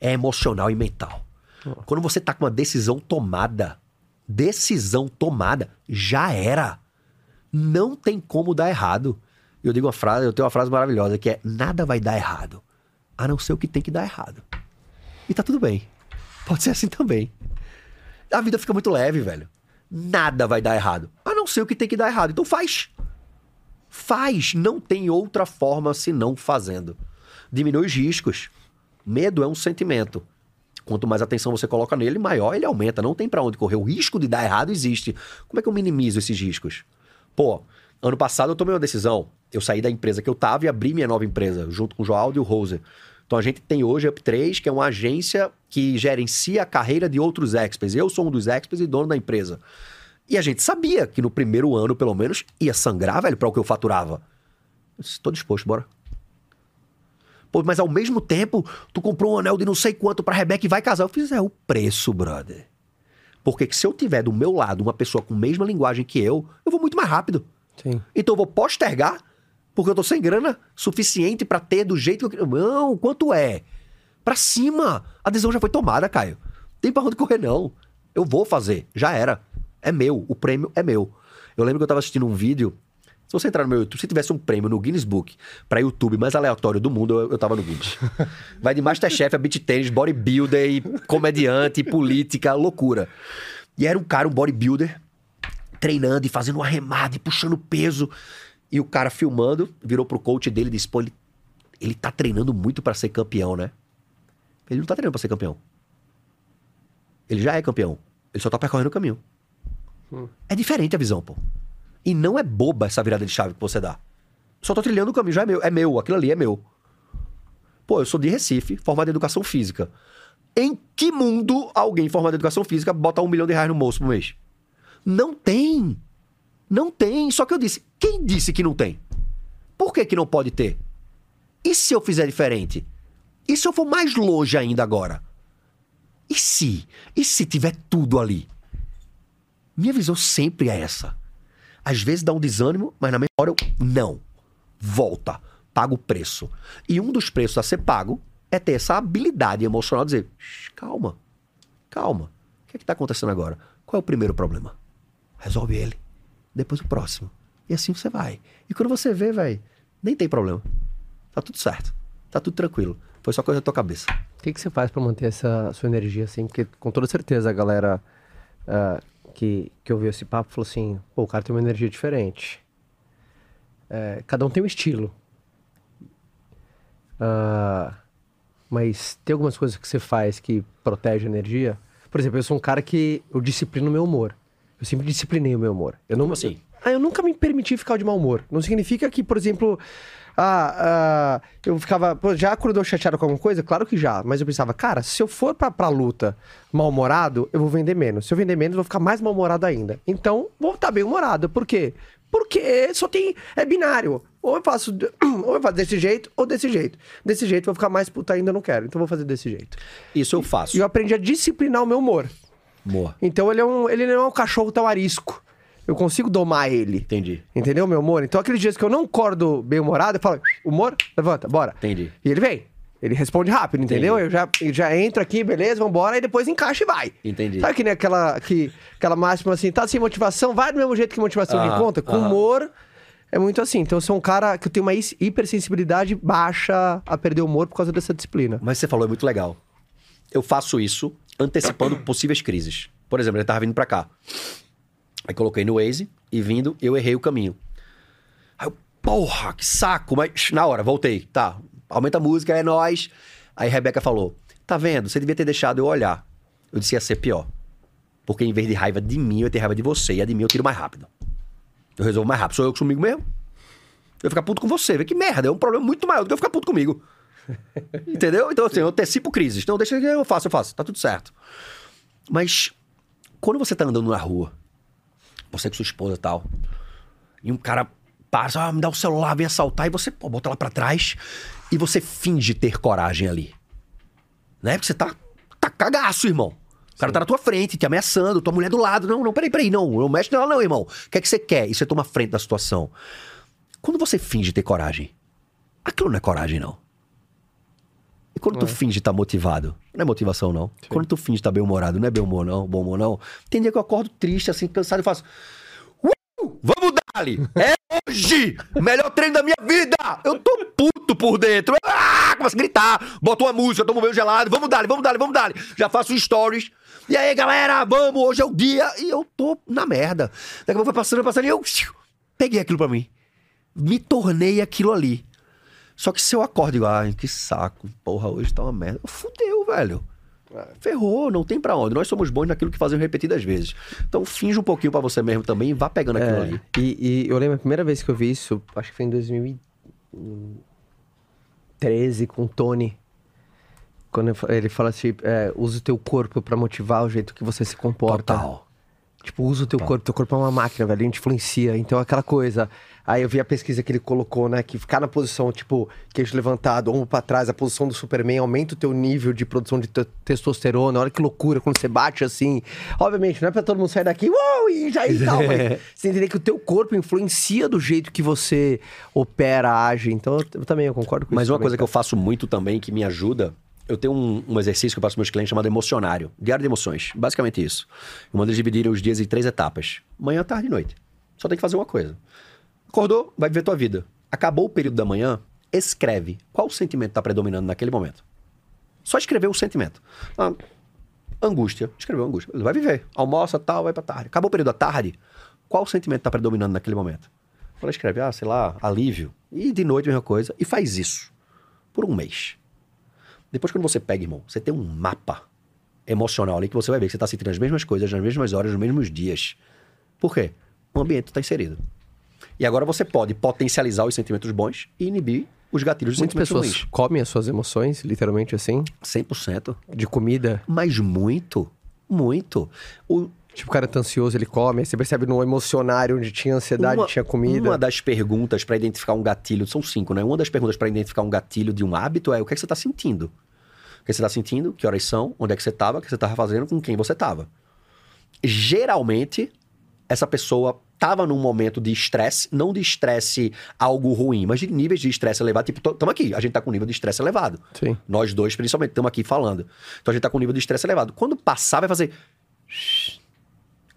É emocional e mental. Quando você tá com uma decisão tomada, decisão tomada, já era. Não tem como dar errado. Eu digo uma frase, eu tenho uma frase maravilhosa que é: nada vai dar errado, a não ser o que tem que dar errado. E tá tudo bem. Pode ser assim também. A vida fica muito leve, velho. Nada vai dar errado, a não ser o que tem que dar errado. Então faz. Faz, não tem outra forma senão fazendo. Diminui os riscos. Medo é um sentimento. Quanto mais atenção você coloca nele, maior ele aumenta. Não tem pra onde correr. O risco de dar errado existe. Como é que eu minimizo esses riscos? Pô, ano passado eu tomei uma decisão. Eu saí da empresa que eu tava e abri minha nova empresa, junto com o Joaldo e o Roser. Então a gente tem hoje a Up3, que é uma agência que gerencia a carreira de outros experts. Eu sou um dos experts e dono da empresa. E a gente sabia que no primeiro ano, pelo menos, ia sangrar, velho, para o que eu faturava. Tô disposto, bora. Pô, mas ao mesmo tempo, tu comprou um anel de não sei quanto pra Rebeca e vai casar. Eu fiz, é o preço, brother. Porque que se eu tiver do meu lado uma pessoa com a mesma linguagem que eu, eu vou muito mais rápido. Sim. Então eu vou postergar porque eu tô sem grana suficiente pra ter do jeito que eu queria. Não, quanto é? Pra cima. A decisão já foi tomada, Caio. Tem pra onde correr, não. Eu vou fazer. Já era. É meu. O prêmio é meu. Eu lembro que eu tava assistindo um vídeo. Se você entrar no meu YouTube, se tivesse um prêmio no Guinness Book pra YouTube mais aleatório do mundo, eu, eu tava no Guinness. [laughs] Vai de Masterchef a beat tênis, bodybuilder e comediante, e política, loucura. E era um cara, um bodybuilder, treinando e fazendo uma remada e puxando peso. E o cara filmando, virou pro coach dele e disse: pô, ele, ele tá treinando muito pra ser campeão, né? Ele não tá treinando pra ser campeão. Ele já é campeão. Ele só tá percorrendo o caminho. É diferente a visão, pô. E não é boba essa virada de chave que você dá. Só tô trilhando o caminho, já é meu. É meu, aquilo ali é meu. Pô, eu sou de Recife, formado em educação física. Em que mundo alguém formado em educação física bota um milhão de reais no bolso por mês? Não tem. Não tem. Só que eu disse, quem disse que não tem? Por que, que não pode ter? E se eu fizer diferente? E se eu for mais longe ainda agora? E se? E se tiver tudo ali? Minha visão sempre é essa. Às vezes dá um desânimo, mas na mesma hora eu. Não. Volta. Paga o preço. E um dos preços a ser pago é ter essa habilidade emocional de dizer: "Shh, calma, calma. O que é que tá acontecendo agora? Qual é o primeiro problema? Resolve ele. Depois o próximo. E assim você vai. E quando você vê, vai, nem tem problema. Tá tudo certo. Tá tudo tranquilo. Foi só coisa da tua cabeça. O que, que você faz pra manter essa sua energia assim? Porque com toda certeza a galera ah, que, que ouviu esse papo falou assim: pô, o cara tem uma energia diferente. É, cada um tem um estilo. Ah, mas tem algumas coisas que você faz que protege a energia? Por exemplo, eu sou um cara que eu disciplino o meu humor. Eu sempre disciplinei o meu humor. Eu não, Como assim? Ah, eu nunca me permiti ficar de mau humor. Não significa que, por exemplo, ah, ah, eu ficava. pô, já acordou chateado com alguma coisa? Claro que já. Mas eu pensava, cara, se eu for pra, pra luta mal-humorado, eu vou vender menos. Se eu vender menos, eu vou ficar mais mal-humorado ainda. Então, vou estar bem humorado. Por quê? Porque só tem. É binário. Ou eu faço. [clears throat] Ou eu faço desse jeito, ou desse jeito. Desse jeito, eu vou ficar mais puta ainda, eu não quero. Então, vou fazer desse jeito. Isso eu faço. E eu aprendi a disciplinar o meu humor. Boa. Então, ele, é um, ele não é um cachorro tão arisco. Eu consigo domar ele. Entendi. Entendeu, meu humor? Então, aqueles dias que eu não acordo bem humorado, eu falo, humor, levanta, bora. Entendi. E ele vem. Ele responde rápido, entendeu? Entendi. Eu já, eu já entro aqui, beleza, vambora, e depois encaixa e vai. Entendi. Sabe que nem aquela, que, aquela máxima assim, tá sem motivação, vai do mesmo jeito que motivação de Aham, conta. Com aham. humor, é muito assim. Então, eu sou um cara que eu tenho uma hipersensibilidade baixa a perder o humor por causa dessa disciplina. Mas você falou é muito legal. Eu faço isso antecipando possíveis crises. Por exemplo, ele tava vindo pra cá. Aí coloquei no Waze e vindo, eu errei o caminho. Aí eu, porra, que saco. Mas na hora, voltei. Tá, aumenta a música, é nóis. Aí Rebeca falou: Tá vendo? Você devia ter deixado eu olhar. Eu disse: ia ser pior. Porque em vez de raiva de mim, eu ia ter raiva de você. E a de mim eu tiro mais rápido. Eu resolvo mais rápido. Sou eu que sou comigo mesmo. Eu vou ficar puto com você. Vê que merda. É um problema muito maior do que eu ficar puto comigo. [laughs] Entendeu? Então, assim, eu antecipo crises. Então, deixa que eu faço, eu faço. Tá tudo certo. Mas, quando você tá andando na rua, você com sua esposa e tal, e um cara passa, ah, me dá o celular, vem assaltar, e você, pô, bota lá pra trás, e você finge ter coragem ali. Né? Porque você tá, tá cagaço, irmão. O cara tá na tua frente, te ameaçando, tua mulher do lado. Não, não, peraí, peraí, não. Não mexe nela, não, irmão. O que é que você quer? E você toma frente da situação. Quando você finge ter coragem, aquilo não é coragem, não. E quando tu finge estar motivado, não é motivação, não. Quando tu finge estar bem humorado, não é bem humor, não, bom humor, não. Tem dia que eu acordo triste, assim, cansado e faço. "Uh, vamos dali! É hoje! Melhor treino da minha vida! Eu tô puto por dentro! Ah, começo a gritar, boto uma música, tomo banho gelado, vamos dali, vamos dali, vamos dali! Já faço stories. E aí, galera, vamos, hoje é o dia! E eu tô na merda. Daqui a pouco vai passando, vai passando, e eu peguei aquilo pra mim. Me tornei aquilo ali. Só que se eu acordo igual, ai, que saco, porra, hoje tá uma merda. Fudeu, velho. Ferrou, não tem pra onde. Nós somos bons naquilo que fazemos repetidas vezes. Então finge um pouquinho pra você mesmo também e vá pegando aquilo É, ali. e, e eu lembro a primeira vez que eu vi isso, acho que foi em 2013 com o Tony. Quando ele fala assim, é, usa o teu corpo pra motivar o jeito que você se comporta. Total. Tipo, usa o teu corpo, teu corpo é uma máquina, velho, ele te influencia. Então, aquela coisa. Aí eu vi a pesquisa que ele colocou, né? Que ficar na posição, tipo, queixo levantado, ombro pra trás, a posição do Superman aumenta o teu nível de produção de te- testosterona. Olha que loucura quando você bate assim. Obviamente, não é pra todo mundo sair daqui, uou, e já e tal. [laughs] Mas você entender que o teu corpo influencia do jeito que você opera, age. Então, eu, também eu concordo com Mas isso. uma também, coisa que eu faço muito também, que me ajuda, eu tenho um, um exercício que eu faço com meus clientes chamado emocionário. Diário de emoções. Basicamente isso. Eu mando eles dividirem os dias em três etapas. Manhã, tarde e noite. Só tem que fazer uma coisa. Acordou, vai viver tua vida. Acabou o período da manhã, escreve qual sentimento está predominando naquele momento. Só escrever o sentimento. Ah, angústia. Escreveu angústia. Vai viver. Almoça, tal, vai pra tarde. Acabou o período da tarde, qual sentimento está predominando naquele momento? Ela escreve, ah, sei lá, alívio. E de noite, a mesma coisa. E faz isso. Por um mês. Depois, quando você pega, irmão, você tem um mapa emocional ali que você vai ver que você está sentindo as mesmas coisas, nas mesmas horas, nos mesmos dias. Por quê? O ambiente está inserido. E agora você pode potencializar os sentimentos bons e inibir os gatilhos dos Muitas pessoas comem as suas emoções, literalmente assim, ruins. 100%. de comida. Mas muito, muito. O, Tipo, o cara tá ansioso, ele come. Aí você percebe no emocionário onde tinha ansiedade, uma, tinha comida. Uma das perguntas para identificar um gatilho, são cinco, né? Uma das perguntas para identificar um gatilho de um hábito é o que, é que você está sentindo. O que você está sentindo, que horas são, onde é que você estava, o que você estava fazendo, com quem você estava. Geralmente, essa pessoa estava num momento de estresse, não de estresse algo ruim, mas de níveis de estresse elevado. Tipo, estamos aqui, a gente está com um nível de estresse elevado. Sim. Nós dois, principalmente, estamos aqui falando. Então a gente tá com um nível de estresse elevado. Quando passar, vai fazer.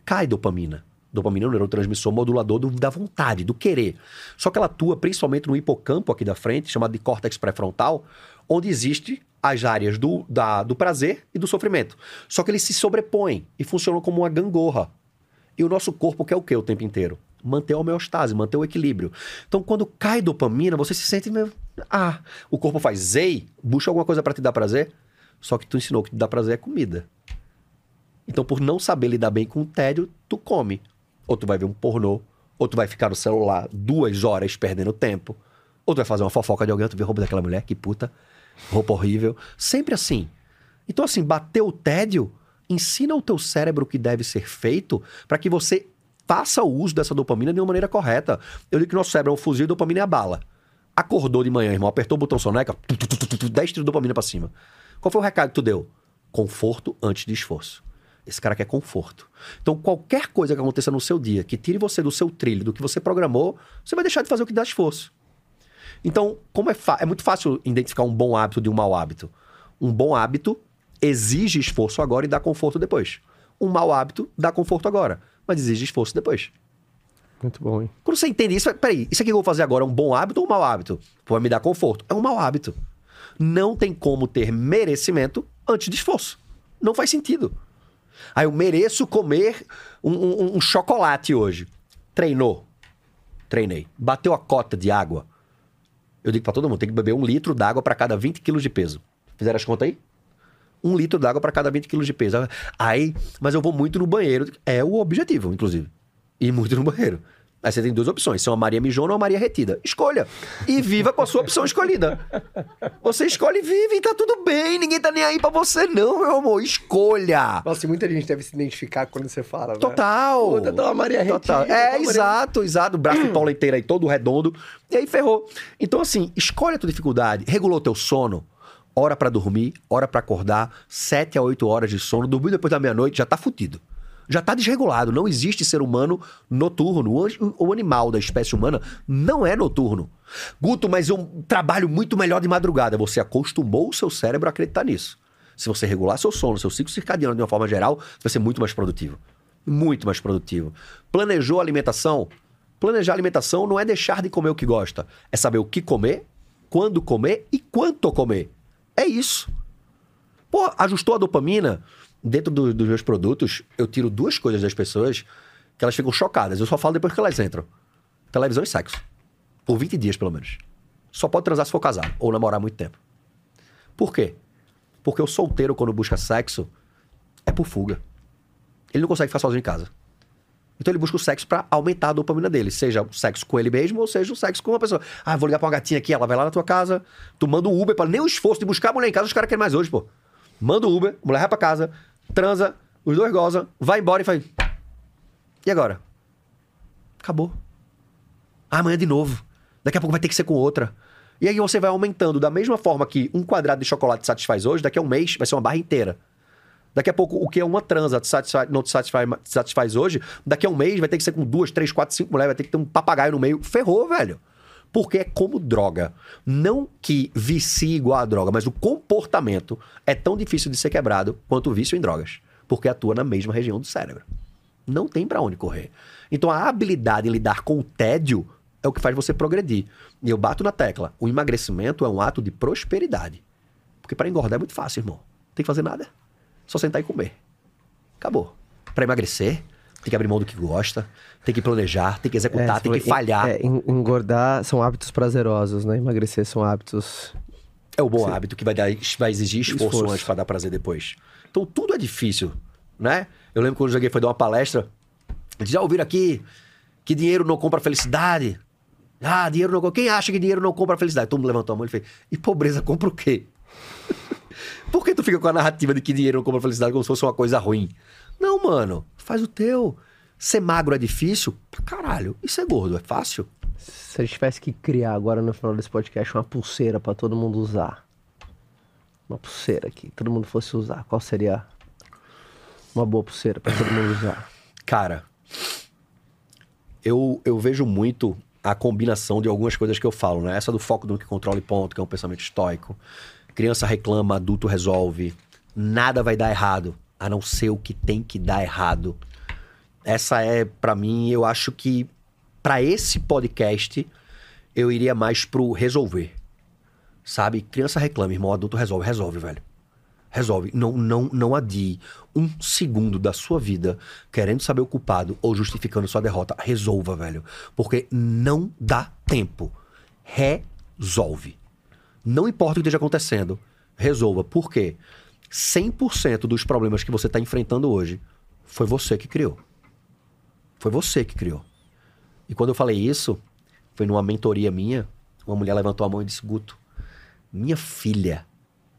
Cai dopamina. Dopamina é um neurotransmissor modulador do- da vontade, do querer. Só que ela atua principalmente no hipocampo aqui da frente, chamado de córtex pré-frontal, onde existe as áreas do, da- do prazer e do sofrimento. Só que eles se sobrepõem e funcionam como uma gangorra. E o nosso corpo quer o quê o tempo inteiro? Manter a homeostase, manter o equilíbrio. Então, quando cai dopamina, você se sente meio. Ah, o corpo faz zei, busca alguma coisa para te dar prazer. Só que tu ensinou que te dá prazer é comida. Então, por não saber lidar bem com o tédio, tu come. Ou tu vai ver um pornô, ou tu vai ficar no celular duas horas perdendo tempo. Ou tu vai fazer uma fofoca de alguém, tu vê roupa daquela mulher, que puta, roupa horrível. Sempre assim. Então, assim, bateu o tédio, ensina o teu cérebro o que deve ser feito para que você faça o uso dessa dopamina de uma maneira correta. Eu digo que nosso cérebro é um fuzil e dopamina é a bala. Acordou de manhã, irmão, apertou o botão soneca, tu, tu, tu, tu, tu, 10 tiros de dopamina pra cima. Qual foi o recado que tu deu? Conforto antes de esforço. Esse cara quer conforto. Então, qualquer coisa que aconteça no seu dia que tire você do seu trilho, do que você programou, você vai deixar de fazer o que dá esforço. Então, como é, é muito fácil identificar um bom hábito de um mau hábito. Um bom hábito exige esforço agora e dá conforto depois. Um mau hábito dá conforto agora, mas exige esforço depois. Muito bom, hein? Quando você entende isso, peraí, isso aqui que eu vou fazer agora é um bom hábito ou um mau hábito? Vai me dar conforto. É um mau hábito. Não tem como ter merecimento antes de esforço. Não faz sentido. Aí eu mereço comer um, um- um chocolate hoje. Treinou. Treinei. Bateu a cota de água. Eu digo pra todo mundo, tem que beber um litro d'água para cada 20 quilos de peso. Fizeram as contas aí? Um litro d'água para cada 20 quilos de peso. Aí, mas eu vou muito no banheiro. É o objetivo, inclusive. Ir muito no banheiro. Aí você tem duas opções: se é uma Maria mijona ou uma Maria retida. Escolha. E viva com a sua opção escolhida. Você escolhe e vive e tá tudo bem. Ninguém tá nem aí pra você, não, meu amor. Escolha. Nossa, muita gente deve se identificar quando você fala, né? Total. Tá uma Maria Total. retida, tá É, uma Maria- exato, exato. O braço de Paula inteiro aí, todo redondo. E aí ferrou. Então, assim, escolhe a tua dificuldade. Regulou teu sono. Hora pra dormir, hora pra acordar. Sete a oito horas de sono. Dormir depois da meia-noite já tá fudido. Já tá desregulado. Não existe ser humano noturno. O animal da espécie humana não é noturno. Guto, mas eu trabalho muito melhor de madrugada. Você acostumou o seu cérebro a acreditar nisso. Se você regular seu sono, seu ciclo circadiano de uma forma geral, você vai ser muito mais produtivo. Muito mais produtivo. Planejou a alimentação? Planejar a alimentação não é deixar de comer o que gosta. É saber o que comer, quando comer e quanto comer. É isso. Pô, ajustou a dopamina? Dentro do- dos meus produtos, eu tiro duas coisas das pessoas que elas ficam chocadas. Eu só falo depois que elas entram: televisão e sexo. Por 20 dias, pelo menos. Só pode transar se for casado ou namorar muito tempo. Por quê? Porque o solteiro, quando busca sexo, é por fuga. Ele não consegue ficar sozinho em casa. Então ele busca o sexo pra aumentar a dopamina dele, seja o sexo com ele mesmo ou seja o sexo com uma pessoa. Ah, vou ligar pra uma gatinha aqui, ela vai lá na tua casa, tu manda um Uber, para nem o esforço de buscar a mulher em casa, os caras querem mais hoje, pô. Manda o Uber, mulher vai pra casa, transa, os dois gozam, vai embora e faz. E agora? Acabou. Ah, amanhã de novo. Daqui a pouco vai ter que ser com outra. E aí você vai aumentando da mesma forma que um quadrado de chocolate te satisfaz hoje, daqui a um mês vai ser uma barra inteira. Daqui a pouco, o que é uma transa satisfaz, não te satisfaz, satisfaz hoje, daqui a um mês vai ter que ser com duas, três, quatro, cinco mulheres, vai ter que ter um papagaio no meio. Ferrou, velho. Porque é como droga. Não que vicie igual a droga, mas o comportamento é tão difícil de ser quebrado quanto o vício em drogas. Porque atua na mesma região do cérebro. Não tem pra onde correr. Então a habilidade em lidar com o tédio é o que faz você progredir. E eu bato na tecla. O emagrecimento é um ato de prosperidade. Porque para engordar é muito fácil, irmão. Não tem que fazer nada. Só sentar e comer. Acabou. Para emagrecer, tem que abrir mão do que gosta, tem que planejar, tem que executar, É, tem que falhar. é, en- engordar são hábitos prazerosos, né? Emagrecer são hábitos. É o bom hábito que vai, dar, vai exigir esforço, Esforço. antes para dar prazer depois. Então tudo é difícil, né? Eu lembro quando o Joguei foi dar uma palestra, eles já ouviram aqui que dinheiro não compra felicidade? Ah, dinheiro não compra. Quem acha que dinheiro não compra felicidade? Todo mundo levantou a mão e fez. E pobreza compra o quê? Por que tu fica com a narrativa de que dinheiro não compra felicidade como se fosse uma coisa ruim? Não, mano. Faz o teu. Ser magro é difícil? Pra caralho. E ser gordo é fácil? Se a gente tivesse que criar agora no final desse podcast uma pulseira pra todo mundo usar. Uma pulseira que todo mundo fosse usar. Qual seria uma boa pulseira pra todo mundo usar? Cara, eu, eu vejo muito a combinação de algumas coisas que eu falo, né? Essa do foco do que controla e ponto, que é um pensamento estoico. Criança reclama, adulto resolve. Nada vai dar errado, a não ser o que tem que dar errado. Essa é, pra mim, eu acho que pra esse podcast eu iria mais pro resolver. Sabe? Criança reclama, irmão, adulto resolve, resolve, velho. Resolve. Não, não, não adie um segundo da sua vida querendo saber o culpado ou justificando sua derrota. Resolva, velho. Porque não dá tempo. Resolve. Não importa o que esteja acontecendo. Resolva. Por quê? 100% dos problemas que você está enfrentando hoje foi você que criou. Foi você que criou. E quando eu falei isso, foi numa mentoria minha, uma mulher levantou a mão e disse: Guto, minha filha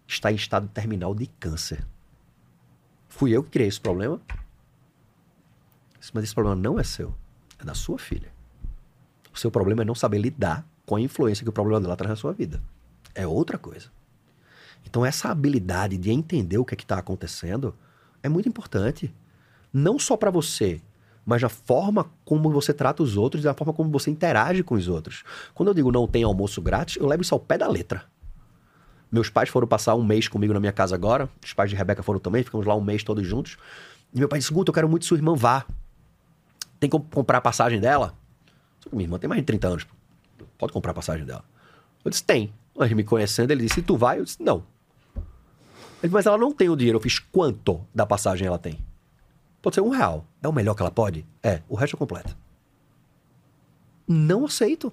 está em estado terminal de câncer. Fui eu que criei esse problema? Mas esse problema não é seu, é da sua filha. O seu problema é não saber lidar com a influência que o problema dela traz na sua vida. É outra coisa. Então, essa habilidade de entender o que é está acontecendo é muito importante. Não só para você, mas na forma como você trata os outros e na forma como você interage com os outros. Quando eu digo não tem almoço grátis, eu levo isso ao pé da letra. Meus pais foram passar um mês comigo na minha casa agora. Os pais de Rebeca foram também, ficamos lá um mês todos juntos. E meu pai disse: Guto, eu quero muito que sua irmã vá. Tem como comprar a passagem dela? Só minha irmã tem mais de 30 anos. Pode comprar a passagem dela. Eu disse: tem. Mas me conhecendo, ele disse: e tu vai? Eu disse: não. Ele disse, mas ela não tem o dinheiro. Eu fiz quanto da passagem ela tem? Pode ser um real. É o melhor que ela pode? É. O resto é completo. Não aceito.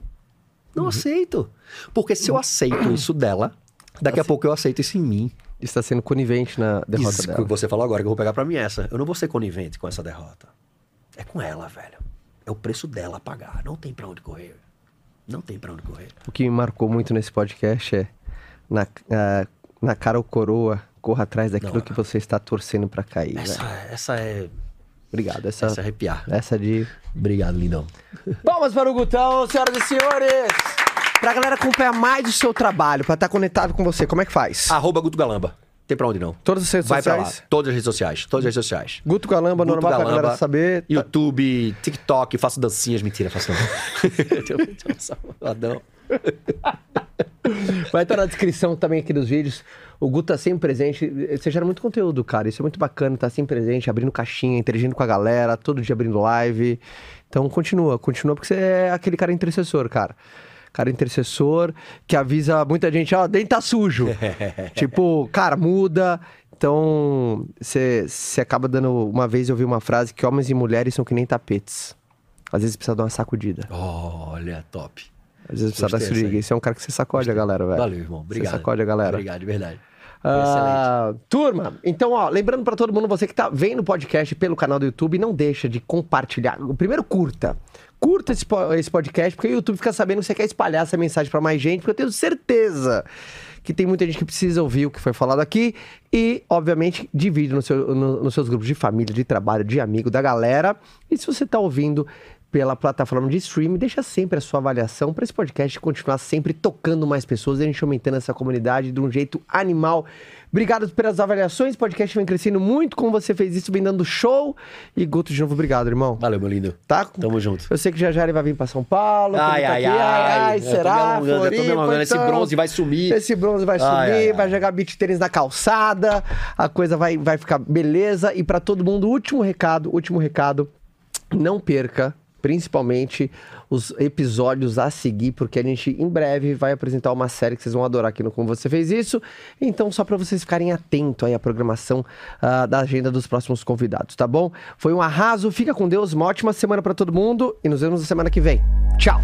Não aceito. Porque se eu aceito [coughs] isso dela, daqui a pouco eu aceito isso em mim. Está sendo conivente na derrota Isso que dela. você falou agora, que eu vou pegar pra mim essa. Eu não vou ser conivente com essa derrota. É com ela, velho. É o preço dela a pagar. Não tem pra onde correr. Não tem pra onde correr. O que me marcou muito nesse podcast é na, ah, na cara ou coroa, corra atrás daquilo Não, que você está torcendo pra cair. Essa, velho. essa é. Obrigado. Essa, Essa é arrepiar. essa de. Obrigado, lindão. [laughs] Palmas para o Gutão, senhoras e senhores! Pra galera acompanhar mais o seu trabalho, pra estar conectado com você, como é que faz? Arroba Guto Galamba. Tem pra onde não. Todas as redes Vai pra lá. sociais? Todas as redes sociais. Todas as redes sociais. Guto Galamba, Guto normal pra Galamba, galera saber. Tá- YouTube, TikTok, faço dancinhas. Mentira, faço não. [laughs] Malvadão. Vai estar na descrição também aqui dos vídeos. O Guto tá sempre presente. Você gera muito conteúdo, cara. Isso é muito bacana. Tá sempre presente, abrindo caixinha, interagindo com a galera, todo dia abrindo live. Então continua, continua, porque você é aquele cara intercessor, cara. Cara intercessor que avisa muita gente, ó, dentro tá sujo. [laughs] tipo, cara, muda. Então, você acaba dando. Uma vez eu ouvi uma frase que homens e mulheres são que nem tapetes. Às vezes precisa dar uma sacudida. Olha, top. Às vezes precisa dar Gostei esse é um cara que você sacode a galera, velho. Valeu, irmão. Obrigado. Você sacode a galera. Obrigado, de verdade. Ah, turma, então, ó, lembrando pra todo mundo, você que tá vendo o podcast pelo canal do YouTube, não deixa de compartilhar. Primeiro, curta. Curta esse, esse podcast, porque o YouTube fica sabendo que você quer espalhar essa mensagem pra mais gente, porque eu tenho certeza que tem muita gente que precisa ouvir o que foi falado aqui. E, obviamente, divide no seu- no- nos seus grupos de família, de trabalho, de amigo, da galera. E se você tá ouvindo pela plataforma de streaming, deixa sempre a sua avaliação para esse podcast continuar sempre tocando mais pessoas e a gente aumentando essa comunidade de um jeito animal. Obrigado pelas avaliações, o podcast vem crescendo muito, como você fez isso, vem dando show. E Guto, de novo, obrigado, irmão. Valeu, meu lindo. Tá? Tamo junto. Eu sei que já já ele vai vir pra São Paulo. Ai, ele tá ai, ai. Eu tô me será? alongando, eu tô me alongando. Esse então. bronze vai sumir. Esse bronze vai sumir, Ai, ai, ai. vai jogar beat tênis na calçada, a coisa vai, vai ficar beleza. E pra todo mundo, último recado, último recado, não perca, principalmente os episódios a seguir, porque a gente em breve vai apresentar uma série que vocês vão adorar aqui no Como Você Fez Isso. Então, só pra vocês ficarem atentos aí à programação ah, da agenda dos próximos convidados, tá bom? Foi um arraso, fica com Deus, uma ótima semana pra todo mundo e nos vemos na semana que vem. Tchau!